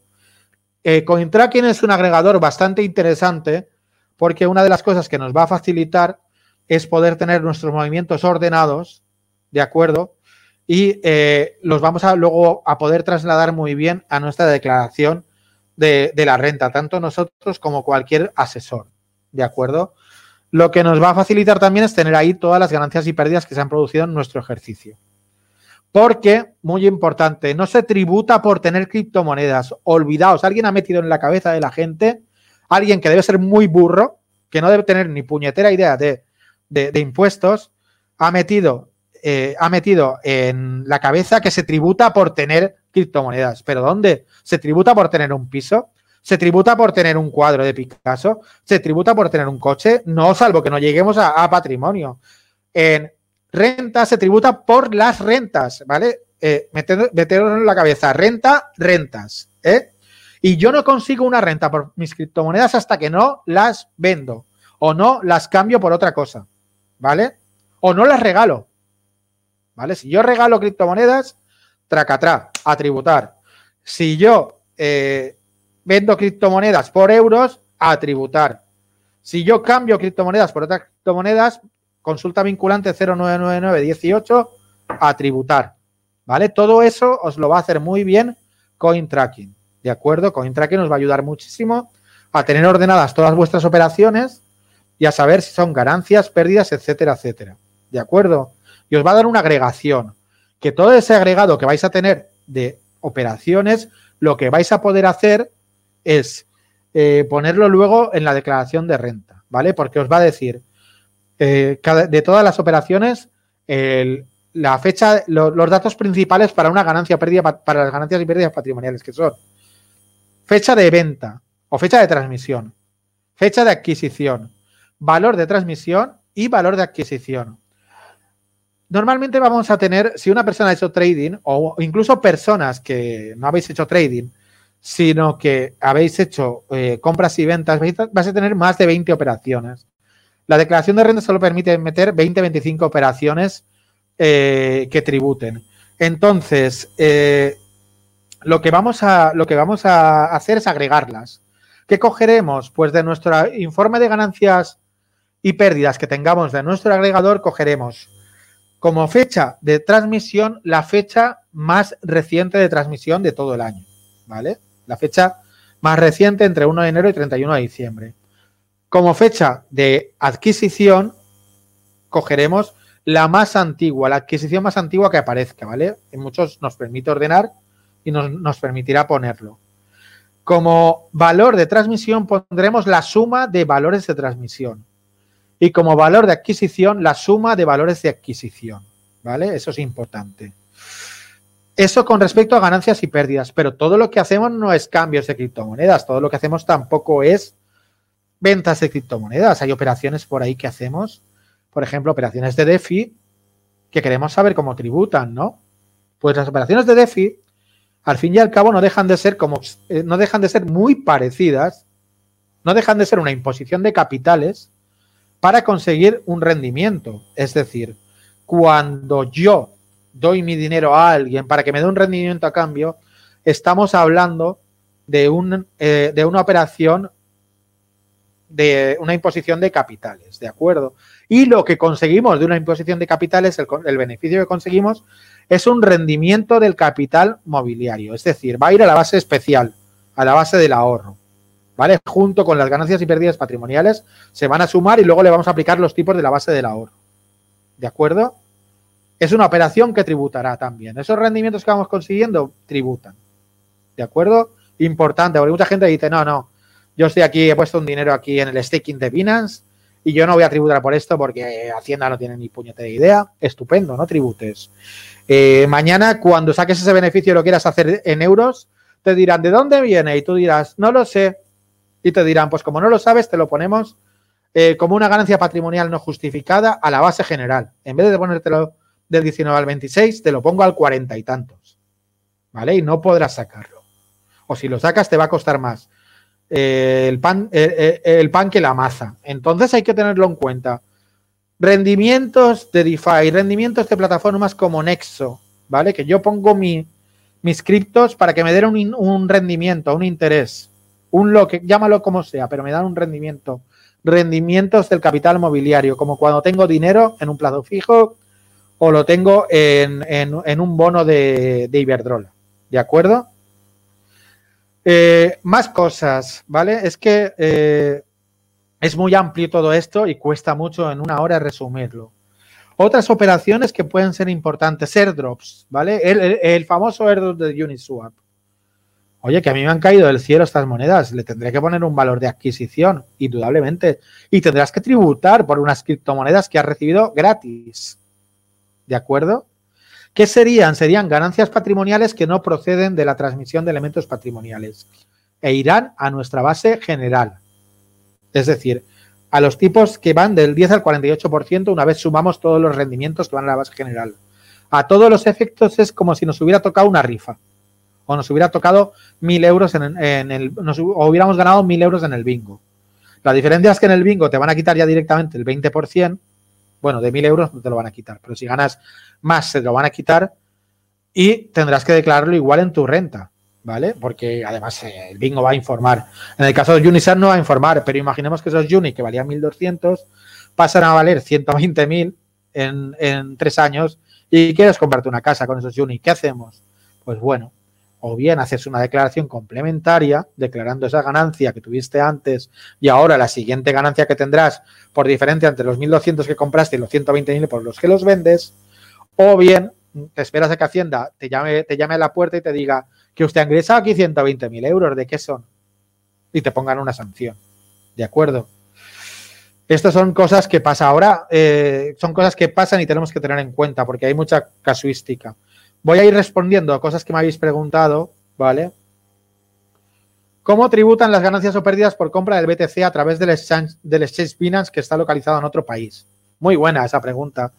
Eh, CoinTracking es un agregador bastante interesante porque una de las cosas que nos va a facilitar es poder tener nuestros movimientos ordenados, ¿de acuerdo? Y eh, los vamos a luego a poder trasladar muy bien a nuestra declaración de, de, la renta, tanto nosotros como cualquier asesor, ¿de acuerdo? Lo que nos va a facilitar también es tener ahí todas las ganancias y pérdidas que se han producido en nuestro ejercicio. Porque, muy importante, no se tributa por tener criptomonedas. Olvidaos, alguien ha metido en la cabeza de la gente alguien que debe ser muy burro, que no debe tener ni puñetera idea de, impuestos, ha metido, eh, ha metido en la cabeza que se tributa por tener criptomonedas. ¿Pero dónde? ¿Se tributa por tener un piso? ¿Se tributa por tener un cuadro de Picasso? ¿Se tributa por tener un coche? No, salvo que no lleguemos a, patrimonio. En renta se tributa por las rentas, ¿vale? Eh, en la cabeza. Renta, rentas. ¿eh? Y yo no consigo una renta por mis criptomonedas hasta que no las vendo o no las cambio por otra cosa, ¿vale? O no las regalo, ¿vale? Si yo regalo criptomonedas, tracatrá, a tributar. Si yo eh, vendo criptomonedas por euros, a tributar. Si yo cambio criptomonedas por otras criptomonedas, consulta vinculante 099918 a tributar. ¿Vale? Todo eso os lo va a hacer muy bien CoinTracking. ¿De acuerdo? CoinTracking nos va a ayudar muchísimo a tener ordenadas todas vuestras operaciones y a saber si son ganancias, pérdidas, etcétera, etcétera. ¿De acuerdo? Y os va a dar una agregación. Que todo ese agregado que vais a tener de operaciones, lo que vais a poder hacer es eh, ponerlo luego en la declaración de renta, ¿vale? Porque os va a decir eh, de todas las operaciones la fecha, los datos principales para una ganancia pérdida, para las ganancias y pérdidas patrimoniales, que son fecha de venta o fecha de transmisión, fecha de adquisición, valor de transmisión y valor de adquisición. Normalmente vamos a tener, si una persona ha hecho trading o incluso personas que no habéis hecho trading, sino que habéis hecho eh, compras y ventas, vais a tener más de 20 operaciones. La declaración de renta solo permite meter 20-25 operaciones eh, que tributen. Entonces, eh, lo que vamos a, lo que vamos a hacer es agregarlas. ¿Qué cogeremos? Pues de nuestro informe de ganancias y pérdidas que tengamos de nuestro agregador, cogeremos como fecha de transmisión la fecha más reciente de transmisión de todo el año, ¿vale? La fecha más reciente entre 1 de enero y 31 de diciembre. Como fecha de adquisición, cogeremos la más antigua, la adquisición más antigua que aparezca, ¿vale? En muchos nos permite ordenar y nos, permitirá ponerlo. Como valor de transmisión pondremos la suma de valores de transmisión. Y como valor de adquisición, la suma de valores de adquisición. ¿Vale? Eso es importante. Eso con respecto a ganancias y pérdidas, pero todo lo que hacemos no es cambios de criptomonedas, todo lo que hacemos tampoco es ventas de criptomonedas. Hay operaciones por ahí que hacemos, por ejemplo, operaciones de DeFi, que queremos saber cómo tributan, ¿no? Pues las operaciones de DeFi al fin y al cabo no dejan de ser como eh, no dejan de ser muy parecidas, no dejan de ser una imposición de capitales para conseguir un rendimiento. Es decir, cuando yo doy mi dinero a alguien para que me dé un rendimiento a cambio, estamos hablando de, un, eh, de una operación de una imposición de capitales, ¿de acuerdo? Y lo que conseguimos de una imposición de capitales, el, el beneficio que conseguimos es un rendimiento del capital mobiliario, es decir, va a ir a la base especial, a la base del ahorro. ¿Vale? Junto con las ganancias y pérdidas patrimoniales se van a sumar y luego le vamos a aplicar los tipos de la base del ahorro. ¿De acuerdo? Es una operación que tributará también. Esos rendimientos que vamos consiguiendo tributan. ¿De acuerdo? Importante, porque mucha gente dice, no, no, yo estoy aquí, he puesto un dinero aquí en el staking de Binance y yo no voy a tributar por esto porque Hacienda no tiene ni puñete de idea. Estupendo, no tributes. Eh, mañana, cuando saques ese beneficio y lo quieras hacer en euros, te dirán, ¿de dónde viene? Y tú dirás, no lo sé. Y te dirán, pues como no lo sabes, te lo ponemos eh, como una ganancia patrimonial no justificada a la base general. En vez de ponértelo del 19 al 26, te lo pongo al 40 y tantos. ¿Vale? Y no podrás sacarlo. O si lo sacas, te va a costar más eh, el, pan, eh, el pan que la maza. Entonces hay que tenerlo en cuenta. Rendimientos de DeFi, rendimientos de plataformas como Nexo, ¿vale? Que yo pongo mi, mis criptos para que me den un, un rendimiento, un interés, un lo que llámalo como sea, pero me dan un rendimiento rendimientos del capital mobiliario, como cuando tengo dinero en un plazo fijo o lo tengo en, un bono de, Iberdrola. ¿De acuerdo? Eh, más cosas, ¿vale? Es que eh, es muy amplio todo esto y cuesta mucho en una hora resumirlo. Otras operaciones que pueden ser importantes, airdrops, ¿vale? El, el famoso airdrop de Uniswap. Oye, que a mí me han caído del cielo estas monedas, le tendré que poner un valor de adquisición, indudablemente, y tendrás que tributar por unas criptomonedas que has recibido gratis. ¿De acuerdo? ¿Qué serían? Serían ganancias patrimoniales que no proceden de la transmisión de elementos patrimoniales e irán a nuestra base general. Es decir, a los tipos que van del 10 al 48% una vez sumamos todos los rendimientos que van a la base general. A todos los efectos es como si nos hubiera tocado una rifa o nos hubiera tocado mil euros en, el, nos, o hubiéramos ganado mil euros en el bingo. La diferencia es que en el bingo te van a quitar ya directamente el 20%, bueno, de mil euros no te lo van a quitar, pero si ganas más se lo van a quitar y tendrás que declararlo igual en tu renta, ¿vale? Porque además eh, el bingo va a informar. En el caso de Unisat no va a informar, pero imaginemos que esos Uni que valían 1.200 pasan a valer 120.000 en, en tres años y quieres comprarte una casa con esos Uni. ¿Qué hacemos? Pues bueno, o bien haces una declaración complementaria declarando esa ganancia que tuviste antes y ahora la siguiente ganancia que tendrás por diferencia entre los 1.200 que compraste y los 120.000 por los que los vendes, o bien te esperas a que Hacienda te llame, te llame a la puerta y te diga que usted ha ingresado aquí 120.000 euros, ¿de qué son? Y te pongan una sanción. ¿De acuerdo? Estas son cosas que pasa ahora, eh, son cosas que pasan y tenemos que tener en cuenta porque hay mucha casuística. Voy a ir respondiendo a cosas que me habéis preguntado, ¿vale? ¿Cómo tributan las ganancias o pérdidas por compra del BTC a través del exchange, del exchange Binance que está localizado en otro país? Muy buena esa pregunta.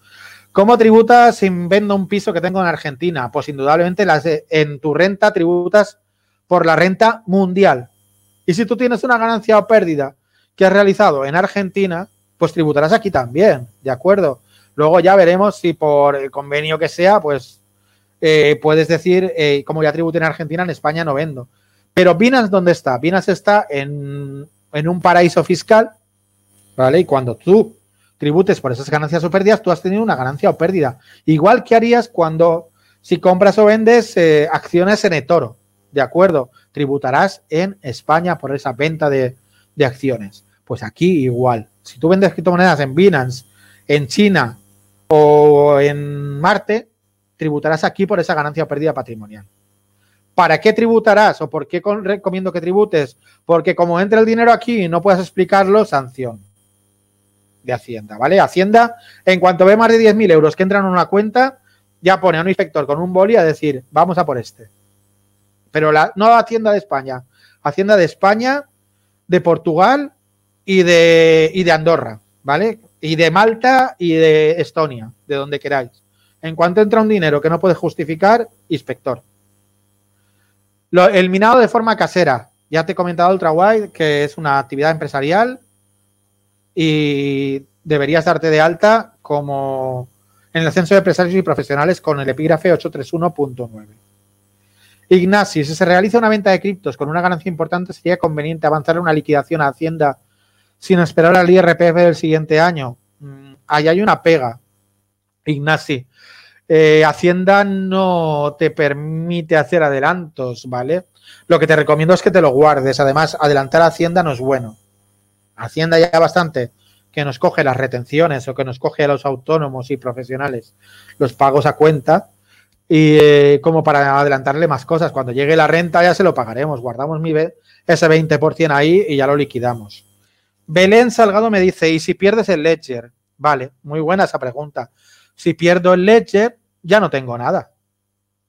¿Cómo tributas si vendo un piso que tengo en Argentina? Pues indudablemente las en tu renta tributas por la renta mundial. Y si tú tienes una ganancia o pérdida que has realizado en Argentina, pues tributarás aquí también, ¿de acuerdo? Luego ya veremos si por el convenio que sea, pues eh, puedes decir, eh, como ya tributé en Argentina, en España no vendo. Pero Binance, ¿dónde está? Binance está en, un paraíso fiscal, ¿vale? Y cuando tú tributes por esas ganancias o pérdidas, tú has tenido una ganancia o pérdida. Igual que harías cuando, si compras o vendes eh, acciones en eToro, ¿de acuerdo? Tributarás en España por esa venta de, de acciones. Pues aquí igual. Si tú vendes criptomonedas en Binance, en China o en Marte, tributarás aquí por esa ganancia o pérdida patrimonial. ¿Para qué tributarás o por qué recomiendo que tributes? Porque como entra el dinero aquí y no puedes explicarlo, sanción de Hacienda, ¿vale? Hacienda, en cuanto ve más de 10.000 euros que entran en una cuenta, ya pone a un inspector con un boli a decir, vamos a por este. Pero la, no Hacienda de España, Hacienda de España, de Portugal y de, y de Andorra, ¿vale? Y de Malta y de Estonia, de donde queráis. En cuanto entra un dinero que no puede justificar, inspector. el minado de forma casera. Ya te he comentado UltraWide que es una actividad empresarial y deberías darte de alta como en el censo de empresarios y profesionales con el epígrafe 831.9. Ignasi, si se realiza una venta de criptos con una ganancia importante, sería conveniente avanzar una liquidación a Hacienda sin esperar al IRPF del siguiente año. Mm, ahí hay una pega. Ignasi, eh, Hacienda no te permite hacer adelantos, ¿vale? Lo que te recomiendo es que te lo guardes. Además, adelantar a Hacienda no es bueno. Hacienda ya bastante que nos coge las retenciones o que nos coge a los autónomos y profesionales los pagos a cuenta y eh, como para adelantarle más cosas. Cuando llegue la renta ya se lo pagaremos, guardamos mi, ese 20% ahí y ya lo liquidamos. Belén Salgado me dice, ¿y si pierdes el ledger? Vale, muy buena esa pregunta. Si pierdo el ledger, ya no tengo nada.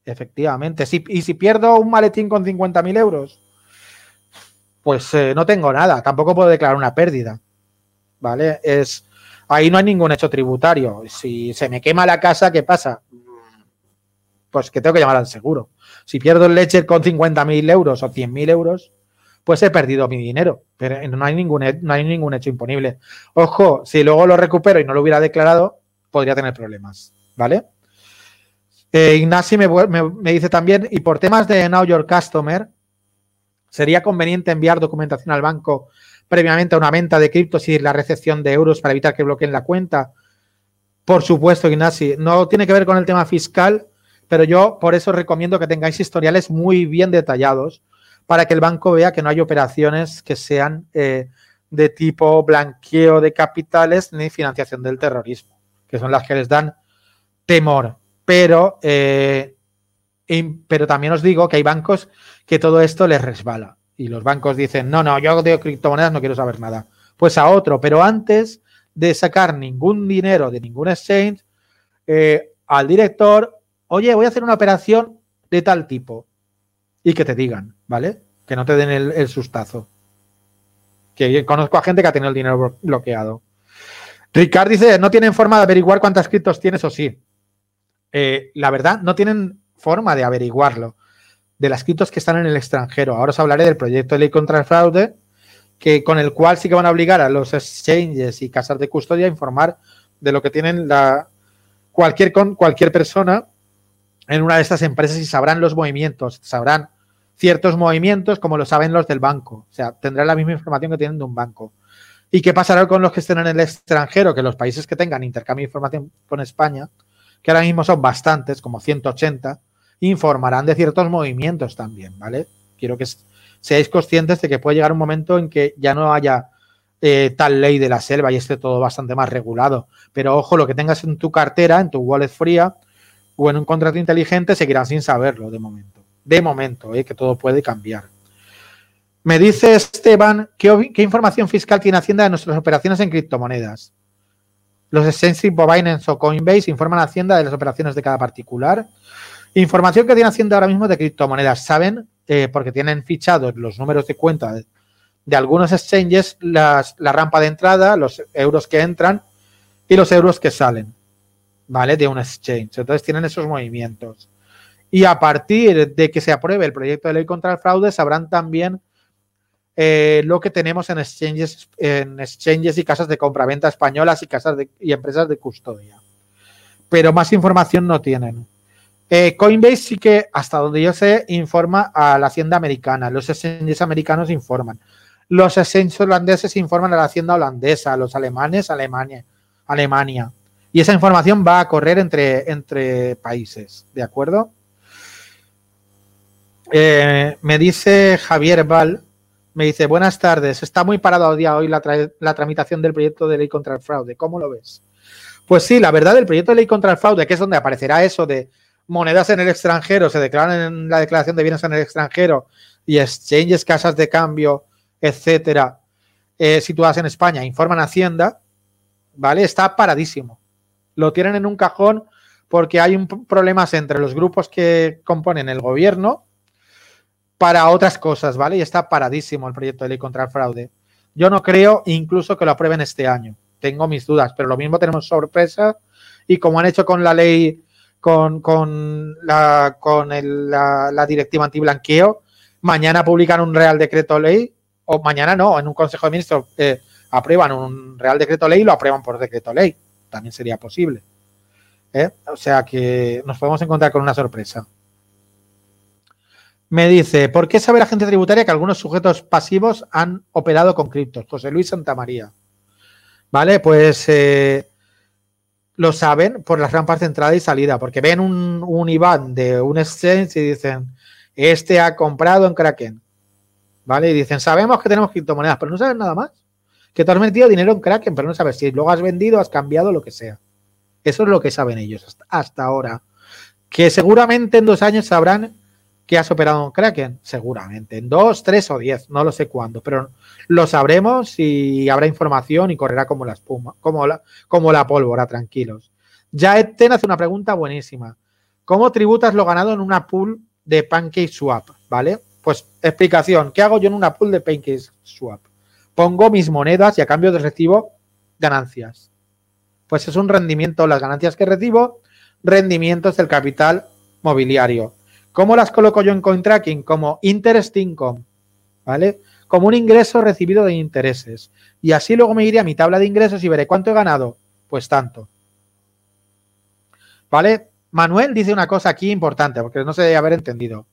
Efectivamente. y si pierdo un maletín con 50.000 euros, pues eh, no tengo nada. Tampoco puedo declarar una pérdida. ¿Vale? Es, ahí no hay ningún hecho tributario. Si se me quema la casa, ¿qué pasa? Pues que tengo que llamar al seguro. Si pierdo el ledger con 50.000 euros o 100.000 euros, pues he perdido mi dinero, pero no hay ningún, no hay ningún hecho imponible. Ojo, si luego lo recupero y no lo hubiera declarado, podría tener problemas, ¿vale? Eh, Ignacio me, dice también, y por temas de Now Your Customer, ¿sería conveniente enviar documentación al banco previamente a una venta de criptos y la recepción de euros para evitar que bloqueen la cuenta? Por supuesto, Ignacio, no tiene que ver con el tema fiscal, pero yo por eso recomiendo que tengáis historiales muy bien detallados para que el banco vea que no hay operaciones que sean eh, de tipo blanqueo de capitales ni financiación del terrorismo, que son las que les dan temor. Pero, eh, pero también os digo que hay bancos que todo esto les resbala. Y los bancos dicen, no, no, yo de criptomonedas no quiero saber nada. Pues a otro, pero antes de sacar ningún dinero de ningún exchange, eh, al director, oye, voy a hacer una operación de tal tipo y que te digan, ¿vale? Que no te den el, sustazo. Que conozco a gente que ha tenido el dinero bloqueado. Ricard dice, no tienen forma de averiguar cuántas criptos tienes o sí. Eh, la verdad, no tienen forma de averiguarlo de las criptos que están en el extranjero. Ahora os hablaré del proyecto de ley contra el fraude, que, con el cual sí que van a obligar a los exchanges y casas de custodia a informar de lo que tienen la, cualquier, cualquier persona en una de estas empresas y sabrán los movimientos, sabrán ciertos movimientos como lo saben los del banco. O sea, tendrán la misma información que tienen de un banco. ¿Y qué pasará con los que estén en el extranjero? Que los países que tengan intercambio de información con España, que ahora mismo son bastantes, como 180, informarán de ciertos movimientos también, ¿vale? Quiero que seáis conscientes de que puede llegar un momento en que ya no haya eh, tal ley de la selva y esté todo bastante más regulado. Pero ojo, lo que tengas en tu cartera, en tu wallet fría, o en un contrato inteligente seguirán sin saberlo de momento. De momento, ¿eh? que todo puede cambiar. Me dice Esteban, ¿qué, información fiscal tiene Hacienda de nuestras operaciones en criptomonedas? Los exchanges Binance o Coinbase informan a Hacienda de las operaciones de cada particular. Información que tiene Hacienda ahora mismo de criptomonedas. Saben, eh, porque tienen fichados los números de cuenta de, algunos exchanges, la rampa de entrada, los euros que entran y los euros que salen. ¿vale? De un exchange. Entonces tienen esos movimientos. Y a partir de que se apruebe el proyecto de ley contra el fraude, sabrán también eh, lo que tenemos en exchanges, en exchanges y casas de compraventa españolas y casas y empresas de custodia. Pero más información no tienen. Eh, Coinbase sí que, hasta donde yo sé, informa a la Hacienda americana. Los exchanges americanos informan. Los exchanges holandeses informan a la Hacienda holandesa. Los alemanes, Alemania. Alemania. Y esa información va a correr entre, entre países, ¿de acuerdo? Eh, me dice Javier Val, me dice, buenas tardes, está muy parado día hoy la, la, tramitación del proyecto de ley contra el fraude, ¿cómo lo ves? Pues sí, la verdad, el proyecto de ley contra el fraude, que es donde aparecerá eso de monedas en el extranjero, se declaran en la declaración de bienes en el extranjero y exchanges, casas de cambio, etcétera, eh, situadas en España, informan Hacienda, ¿vale? Está paradísimo lo tienen en un cajón porque hay un problemas entre los grupos que componen el gobierno para otras cosas, ¿vale? Y está paradísimo el proyecto de ley contra el fraude. Yo no creo incluso que lo aprueben este año. Tengo mis dudas, pero lo mismo tenemos sorpresa y como han hecho con la ley, con, la, con la, directiva antiblanqueo, mañana publican un real decreto ley, o mañana no, en un consejo de ministros eh, aprueban un real decreto ley y lo aprueban por decreto ley también sería posible. ¿eh? O sea que nos podemos encontrar con una sorpresa. Me dice, ¿por qué sabe la gente tributaria que algunos sujetos pasivos han operado con criptos? José Luis Santamaría. Vale, pues eh, lo saben por las rampas de entrada y salida, porque ven un, un IBAN de un exchange y dicen, este ha comprado en Kraken. ¿Vale? Y dicen, sabemos que tenemos criptomonedas, pero no saben nada más. que tú has metido dinero en Kraken, pero no sabes si luego has vendido, has cambiado, lo que sea. Eso es lo que saben ellos hasta, ahora. Que seguramente en dos años sabrán que has operado en Kraken. Seguramente. En dos, tres o diez. No lo sé cuándo. Pero lo sabremos y habrá información y correrá como la espuma. Como la, como la pólvora, tranquilos. Ya Ten hace una pregunta buenísima. ¿Cómo tributas lo ganado en una pool de Pancake Swap? ¿Vale? Pues explicación. ¿Qué hago yo en una pool de Pancake Swap? Pongo mis monedas y a cambio de recibo ganancias pues es un rendimiento, las ganancias que recibo, rendimientos del capital mobiliario. ¿Cómo las coloco yo en CoinTracking? Como interest income, ¿vale? Como un ingreso recibido de intereses. Y así luego me iré a mi tabla de ingresos y veré cuánto he ganado. Pues tanto. ¿Vale? Manuel dice una cosa aquí importante, porque no se debe haber entendido.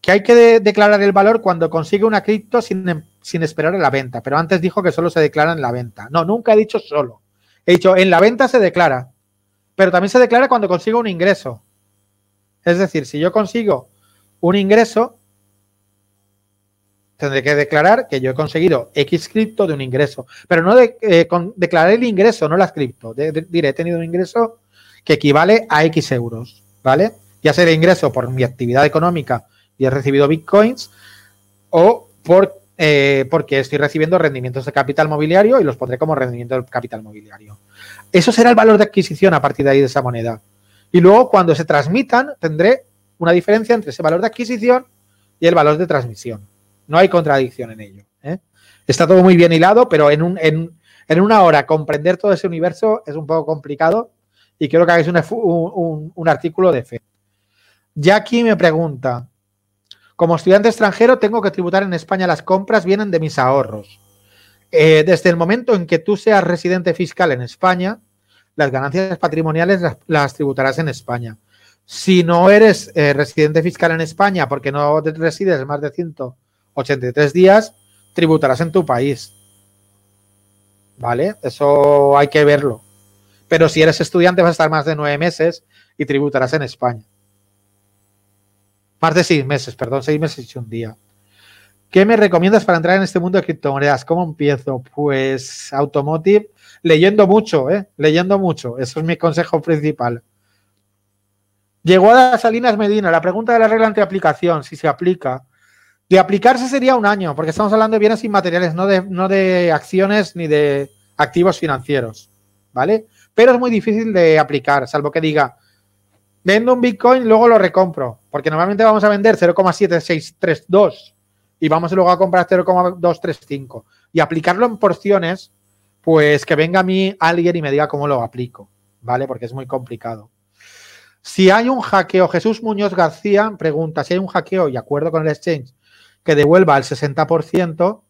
Que hay que declarar el valor cuando consigue una cripto sin, sin esperar a la venta. Pero antes dijo que solo se declara en la venta. No, nunca he dicho solo. He dicho, en la venta se declara, pero también se declara cuando consigo un ingreso. Es decir, si yo consigo un ingreso, tendré que declarar que yo he conseguido X cripto de un ingreso, pero no de, eh, declarar el ingreso, no la cripto. diré, he tenido un ingreso que equivale a X euros, ¿vale? Ya sea de ingreso por mi actividad económica y he recibido bitcoins o por eh, porque estoy recibiendo rendimientos de capital mobiliario y los pondré como rendimiento del capital mobiliario. Eso será el valor de adquisición a partir de ahí de esa moneda. Y luego cuando se transmitan tendré una diferencia entre ese valor de adquisición y el valor de transmisión. No hay contradicción en ello. ¿eh? Está todo muy bien hilado, pero en, en, una hora comprender todo ese universo es un poco complicado y quiero que hagáis un, un artículo de fe. Jackie me pregunta, como estudiante extranjero tengo que tributar en España las compras, vienen de mis ahorros. Eh, desde el momento en que tú seas residente fiscal en España, las ganancias patrimoniales las, tributarás en España. Si no eres eh, residente fiscal en España porque no resides más de 183 días, tributarás en tu país. ¿Vale? Eso hay que verlo. Pero si eres estudiante vas a estar más de nueve meses y tributarás en España. Más de seis meses, perdón, seis meses y un día. ¿Qué me recomiendas para entrar en este mundo de criptomonedas? ¿Cómo empiezo? Pues Automotive, leyendo mucho, ¿eh? Leyendo mucho. Eso es mi consejo principal. Llegó a Salinas Medina, la pregunta de la regla aplicación, si se aplica. De aplicarse sería un año, porque estamos hablando de bienes inmateriales, no de, no de acciones ni de activos financieros, ¿vale? Pero es muy difícil de aplicar, salvo que diga, vendo un Bitcoin, luego lo recompro, porque normalmente vamos a vender 0,7632 y vamos luego a comprar 0,235 y aplicarlo en porciones, pues que venga a mí alguien y me diga cómo lo aplico, ¿vale? Porque es muy complicado. Si hay un hackeo, Jesús Muñoz García pregunta si hay un hackeo y acuerdo con el exchange que devuelva el 60%,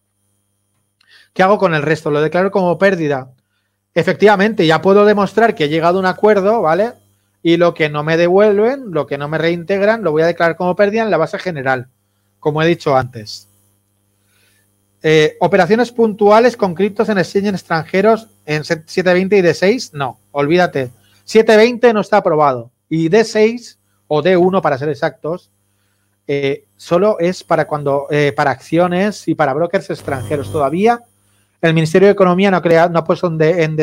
¿qué hago con el resto? ¿Lo declaro como pérdida? Efectivamente, ya puedo demostrar que he llegado a un acuerdo, ¿vale? y lo que no me devuelven, lo que no me reintegran, lo voy a declarar como pérdida en la base general, como he dicho antes. Eh, operaciones puntuales con criptos en exchange extranjeros en 720 y D6, no, olvídate. 720 no está aprobado y D6 o D1 para ser exactos, eh, solo es para cuando eh, para acciones y para brokers extranjeros. Todavía el Ministerio de Economía no ha creado, no ha puesto en,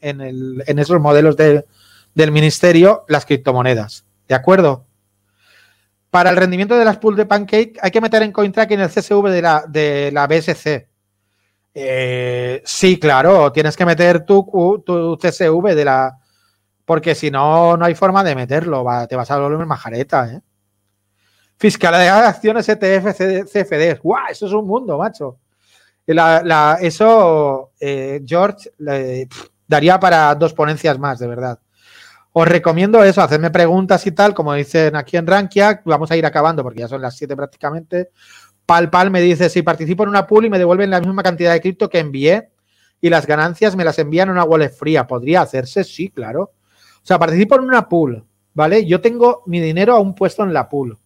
en esos modelos de, del ministerio las criptomonedas. ¿De acuerdo? Para el rendimiento de las pools de Pancake hay que meter en CoinTrack en el CSV de la, de la BSC. Eh, sí, claro, tienes que meter tu, tu CSV de la... Porque si no, no hay forma de meterlo. te vas a volver majareta, ¿eh? Fiscalidad de acciones ETF, CFD. ¡Guau! Eso es un mundo, macho. eso, eh, George, daría para dos ponencias más, de verdad. Os recomiendo eso, hacerme preguntas y tal, como dicen aquí en Rankia. Vamos a ir acabando porque ya son las 7 prácticamente. Pal Pal me dice, si participo en una pool y me devuelven la misma cantidad de cripto que envié y las ganancias me las envían en una wallet fría, ¿podría hacerse? Sí, claro. O sea, participo en una pool, ¿vale? Yo tengo mi dinero aún puesto en la pool.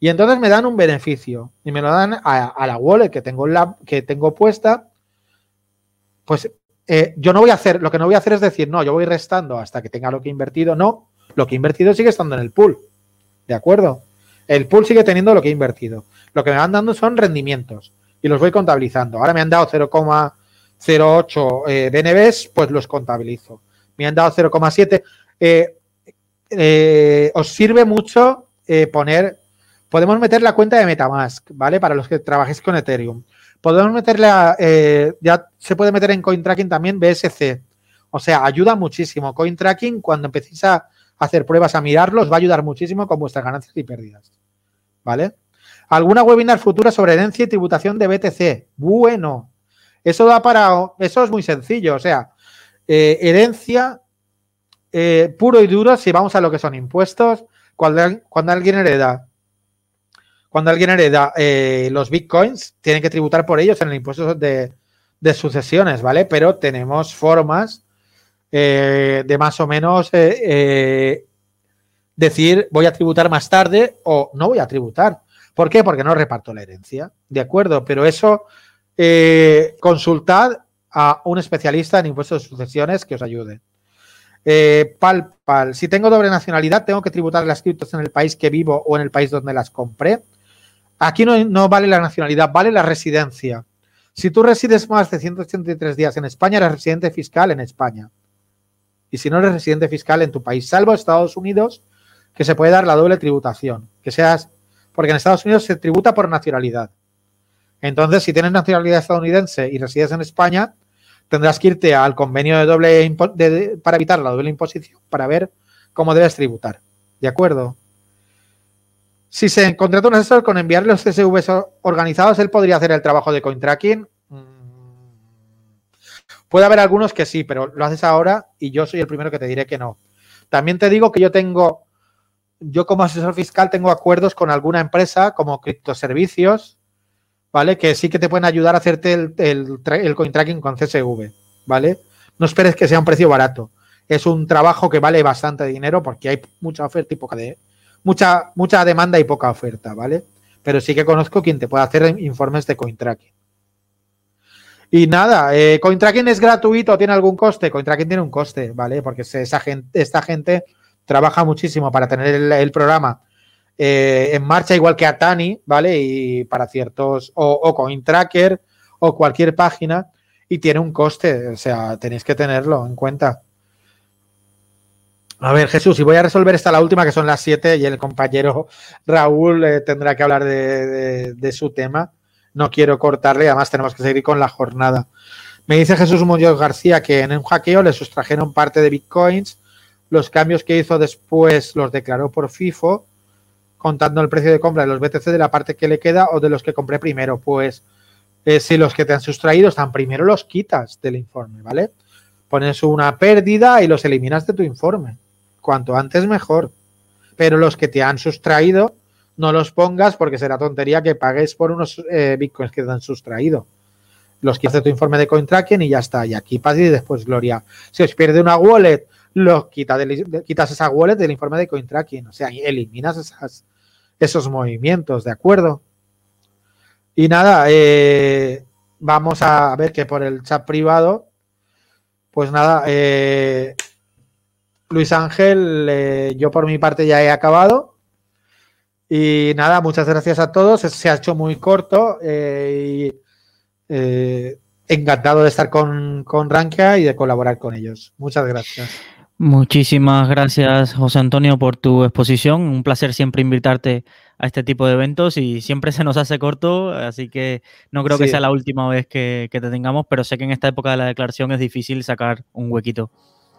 Y entonces me dan un beneficio y me lo dan a, la wallet que tengo, la, que tengo puesta. Pues eh, yo no voy a hacer, lo que no voy a hacer es decir, no, yo voy restando hasta que tenga lo que he invertido. No, lo que he invertido sigue estando en el pool. ¿De acuerdo? El pool sigue teniendo lo que he invertido. Lo que me van dando son rendimientos. y los voy contabilizando. Ahora me han dado 0,08 eh, BNBs, pues los contabilizo. Me han dado 0,7. Eh, eh, os sirve mucho poner, podemos meter la cuenta de Metamask, ¿vale? Para los que trabajéis con Ethereum. Podemos meterle a, ya se puede meter en CoinTracking también BSC. O sea, ayuda muchísimo. CoinTracking, cuando empecéis a hacer pruebas, a mirarlos, va a ayudar muchísimo con vuestras ganancias y pérdidas. ¿Vale? ¿Alguna webinar futura sobre herencia y tributación de BTC? Bueno, eso da para. Eso es muy sencillo. O sea, eh, herencia eh, puro y duro, si vamos a lo que son impuestos, cuando, cuando alguien hereda. Cuando alguien hereda eh, los bitcoins, tiene que tributar por ellos en el impuesto de, sucesiones, ¿vale? Pero tenemos formas de más o menos decir voy a tributar más tarde o no voy a tributar. ¿Por qué? Porque no reparto la herencia. De acuerdo, pero eso eh, consultad a un especialista en impuestos de sucesiones que os ayude. Eh, pal, pal. Si tengo doble nacionalidad, tengo que tributar las criptos en el país que vivo o en el país donde las compré. Aquí no, vale la nacionalidad, vale la residencia. Si tú resides más de 183 días en España, eres residente fiscal en España. Y si no eres residente fiscal en tu país, salvo Estados Unidos, que se puede dar la doble tributación. Que seas porque en Estados Unidos se tributa por nacionalidad. Entonces, si tienes nacionalidad estadounidense y resides en España, tendrás que irte al convenio de doble para evitar la doble imposición para ver cómo debes tributar. ¿De acuerdo? Si se contrata un asesor con enviarle los CSVs organizados, él podría hacer el trabajo de coin tracking. Mm. Puede haber algunos que sí, pero lo haces ahora y yo soy el primero que te diré que no. También te digo que yo tengo yo como asesor fiscal tengo acuerdos con alguna empresa como criptoservicios, ¿vale? Que sí que te pueden ayudar a hacerte el, el, coin tracking con CSV, ¿vale? No esperes que sea un precio barato. Es un trabajo que vale bastante dinero porque hay mucha oferta y poca de mucha mucha demanda y poca oferta, ¿vale? Pero sí que conozco quien te puede hacer informes de coin tracking. Y nada, eh, coin tracking es gratuito, tiene algún coste. Coin tracking tiene un coste, ¿vale? Porque esa gente, esta gente trabaja muchísimo para tener el, programa eh, en marcha, igual que Atani, ¿vale? Y para ciertos, o, o CoinTracker o cualquier página, y tiene un coste, o sea, tenéis que tenerlo en cuenta. A ver, Jesús, y voy a resolver esta la última, que son las siete, y el compañero Raúl eh, tendrá que hablar de, su tema. No quiero cortarle, además tenemos que seguir con la jornada. Me dice Jesús Muñoz García que en un hackeo le sustrajeron parte de bitcoins los cambios que hizo después los declaró por FIFO, contando el precio de compra de los BTC de la parte que le queda o de los que compré primero. Pues eh, si los que te han sustraído están primero, los quitas del informe, ¿vale? Pones una pérdida y los eliminas de tu informe. Cuanto antes mejor. Pero los que te han sustraído, no los pongas porque será tontería que pagues por unos eh, bitcoins que te han sustraído. Los quitas de tu informe de CoinTracking y ya está. Y aquí paz y después gloria. Si os pierde una wallet los quita quitas esa wallet del informe de CoinTracking, o sea, eliminas esos movimientos, ¿de acuerdo? Y nada, eh, vamos a ver que por el chat privado, pues nada, eh, Luis Ángel, eh, yo por mi parte ya he acabado. Y nada, muchas gracias a todos. Se ha hecho muy corto y encantado de estar con, con Rankia y de colaborar con ellos. Muchas gracias. Muchísimas gracias, José Antonio, por tu exposición. Un placer siempre invitarte a este tipo de eventos y siempre se nos hace corto, así que no creo que sea la última vez que, te tengamos, pero sé que en esta época de la declaración es difícil sacar un huequito.